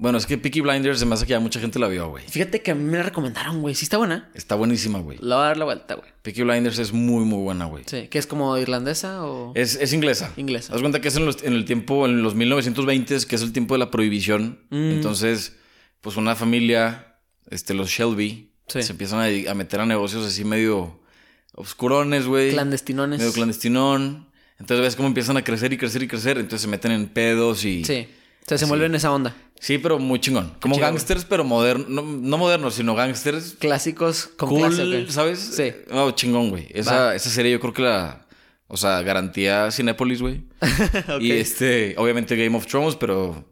Bueno, es que Peaky Blinders, se me hace que ya mucha gente la vio, güey. Fíjate que a mí me la recomendaron, güey. Sí está buena. Está buenísima, güey. La voy a dar la vuelta, güey. Peaky Blinders es muy, muy buena, güey. Sí. ¿Que es como irlandesa o...? Es, es inglesa. Inglesa. Haz cuenta que es en, los- en el tiempo, en los 1920, que es el tiempo de la prohibición. Mm. Entonces, pues una familia este, los Shelby Sí. se empiezan a, a meter a negocios así medio obscurones, güey. Clandestinones. Medio clandestinón. Entonces ves cómo empiezan a crecer y crecer y crecer. Entonces se meten en pedos y... Sí. O sea, se Sí. mueve en esa onda. Sí, pero muy chingón. Como chido, gangsters, pero modernos. No, no modernos, sino gangsters Clásicos con cool, clase, ¿o qué? ¿sabes? Sí. No, chingón, güey. Esa, esa serie yo creo que la... O sea, garantía Cinépolis, güey. Y este... Obviamente Game of Thrones, pero...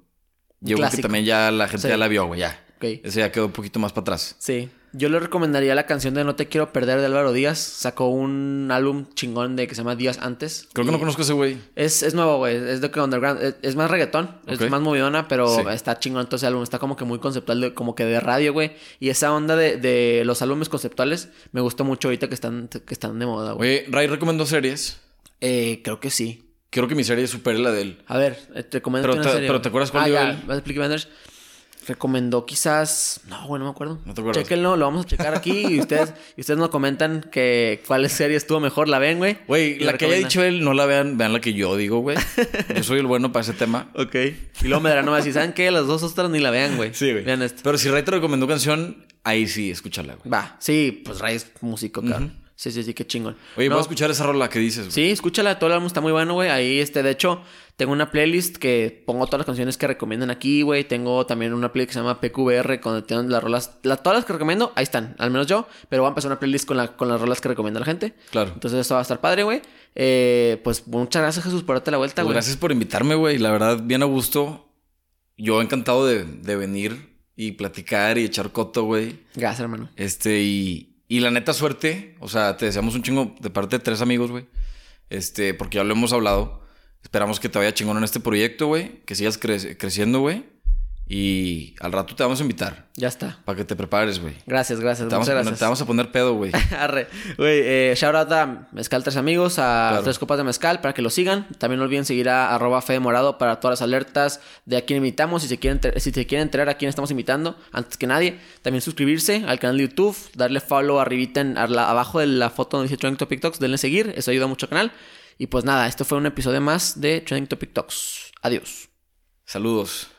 Yo creo que también ya la gente Sí. ya la vio, güey, ya. Ok. Ese ya quedó un poquito más para atrás. Sí. Yo le recomendaría la canción de No te quiero perder de Álvaro Díaz. Sacó un álbum chingón de que se llama Días antes. Creo que no conozco a ese güey. Es, es nuevo, güey. Es de que underground. Es, es más reggaetón. Ok. Es más movidona, pero Sí. está chingón todo ese álbum. Está como que muy conceptual, de, como que de radio, güey. Y esa onda de, de los álbumes conceptuales me gustó mucho ahorita que están, que están de moda, güey. Oye, Ray recomendó series. Eh, creo que sí. Creo que mi serie supere la de él. A ver, eh, te recomiendo Pero una te- serie, pero. ¿te acuerdas cuál ah, ya, Recomendó quizás... No, güey, no me acuerdo. ¿No te acuerdas? Chequenlo, lo vamos a checar aquí y ustedes, y ustedes nos comentan que cuál serie estuvo mejor, la ven, güey. Güey, la que haya dicho él, no la vean, vean la que yo digo, güey. Yo soy el bueno para ese tema. Ok. Y luego me darán nomás y ¿saben qué? Las dos otras ni la vean, güey. Vean esto. Pero si Ray te recomendó canción, ahí sí, escúchala, güey. Va, sí, pues Ray es músico, cabrón. Sí, sí, sí, qué chingón. Oye, No, voy a escuchar esa rola que dices, güey. Sí, escúchala, todo el álbum está muy bueno, güey. Ahí, este, de hecho, tengo una playlist que pongo todas las canciones que recomiendan aquí, güey. Tengo también una playlist que se llama PQBR, donde tengo las rolas, la- todas las que recomiendo, ahí están, al menos yo. Pero voy a empezar una playlist con, la, con las rolas que recomienda la gente. Claro. Entonces, esto va a estar padre, güey. Eh, pues muchas gracias, Jesús, por darte la vuelta, Pues güey. gracias por invitarme, güey. La verdad, bien a gusto. Yo encantado de, de venir y platicar y echar coto, güey. Gracias, hermano. Este, y, y la neta suerte. O sea, te deseamos un chingo de parte de tres amigos, güey. Este, porque ya lo hemos hablado. Esperamos que te vaya chingón en este proyecto, güey. Que sigas cre- creciendo, güey. Y al rato te vamos a invitar. Ya está. Para que te prepares, güey. Gracias, gracias. Te, vamos muchas a poner- gracias. te vamos a poner pedo, güey. Arre. Güey, eh, shout out a Mezcal Tres Amigos, a Claro. Tres Copas de Mezcal para que lo sigan. También no olviden seguir a arroba Fede Morado para todas las alertas de a quién invitamos. Si se quieren, si se quieren enterar a quién estamos invitando, antes que nadie. También suscribirse al canal de YouTube, darle follow arribita en, la- abajo de la foto donde dice Trending Topic Talks, denle seguir, eso ayuda mucho al canal. Y pues nada, esto fue un episodio más de Trending Topic Talks. Adiós. Saludos.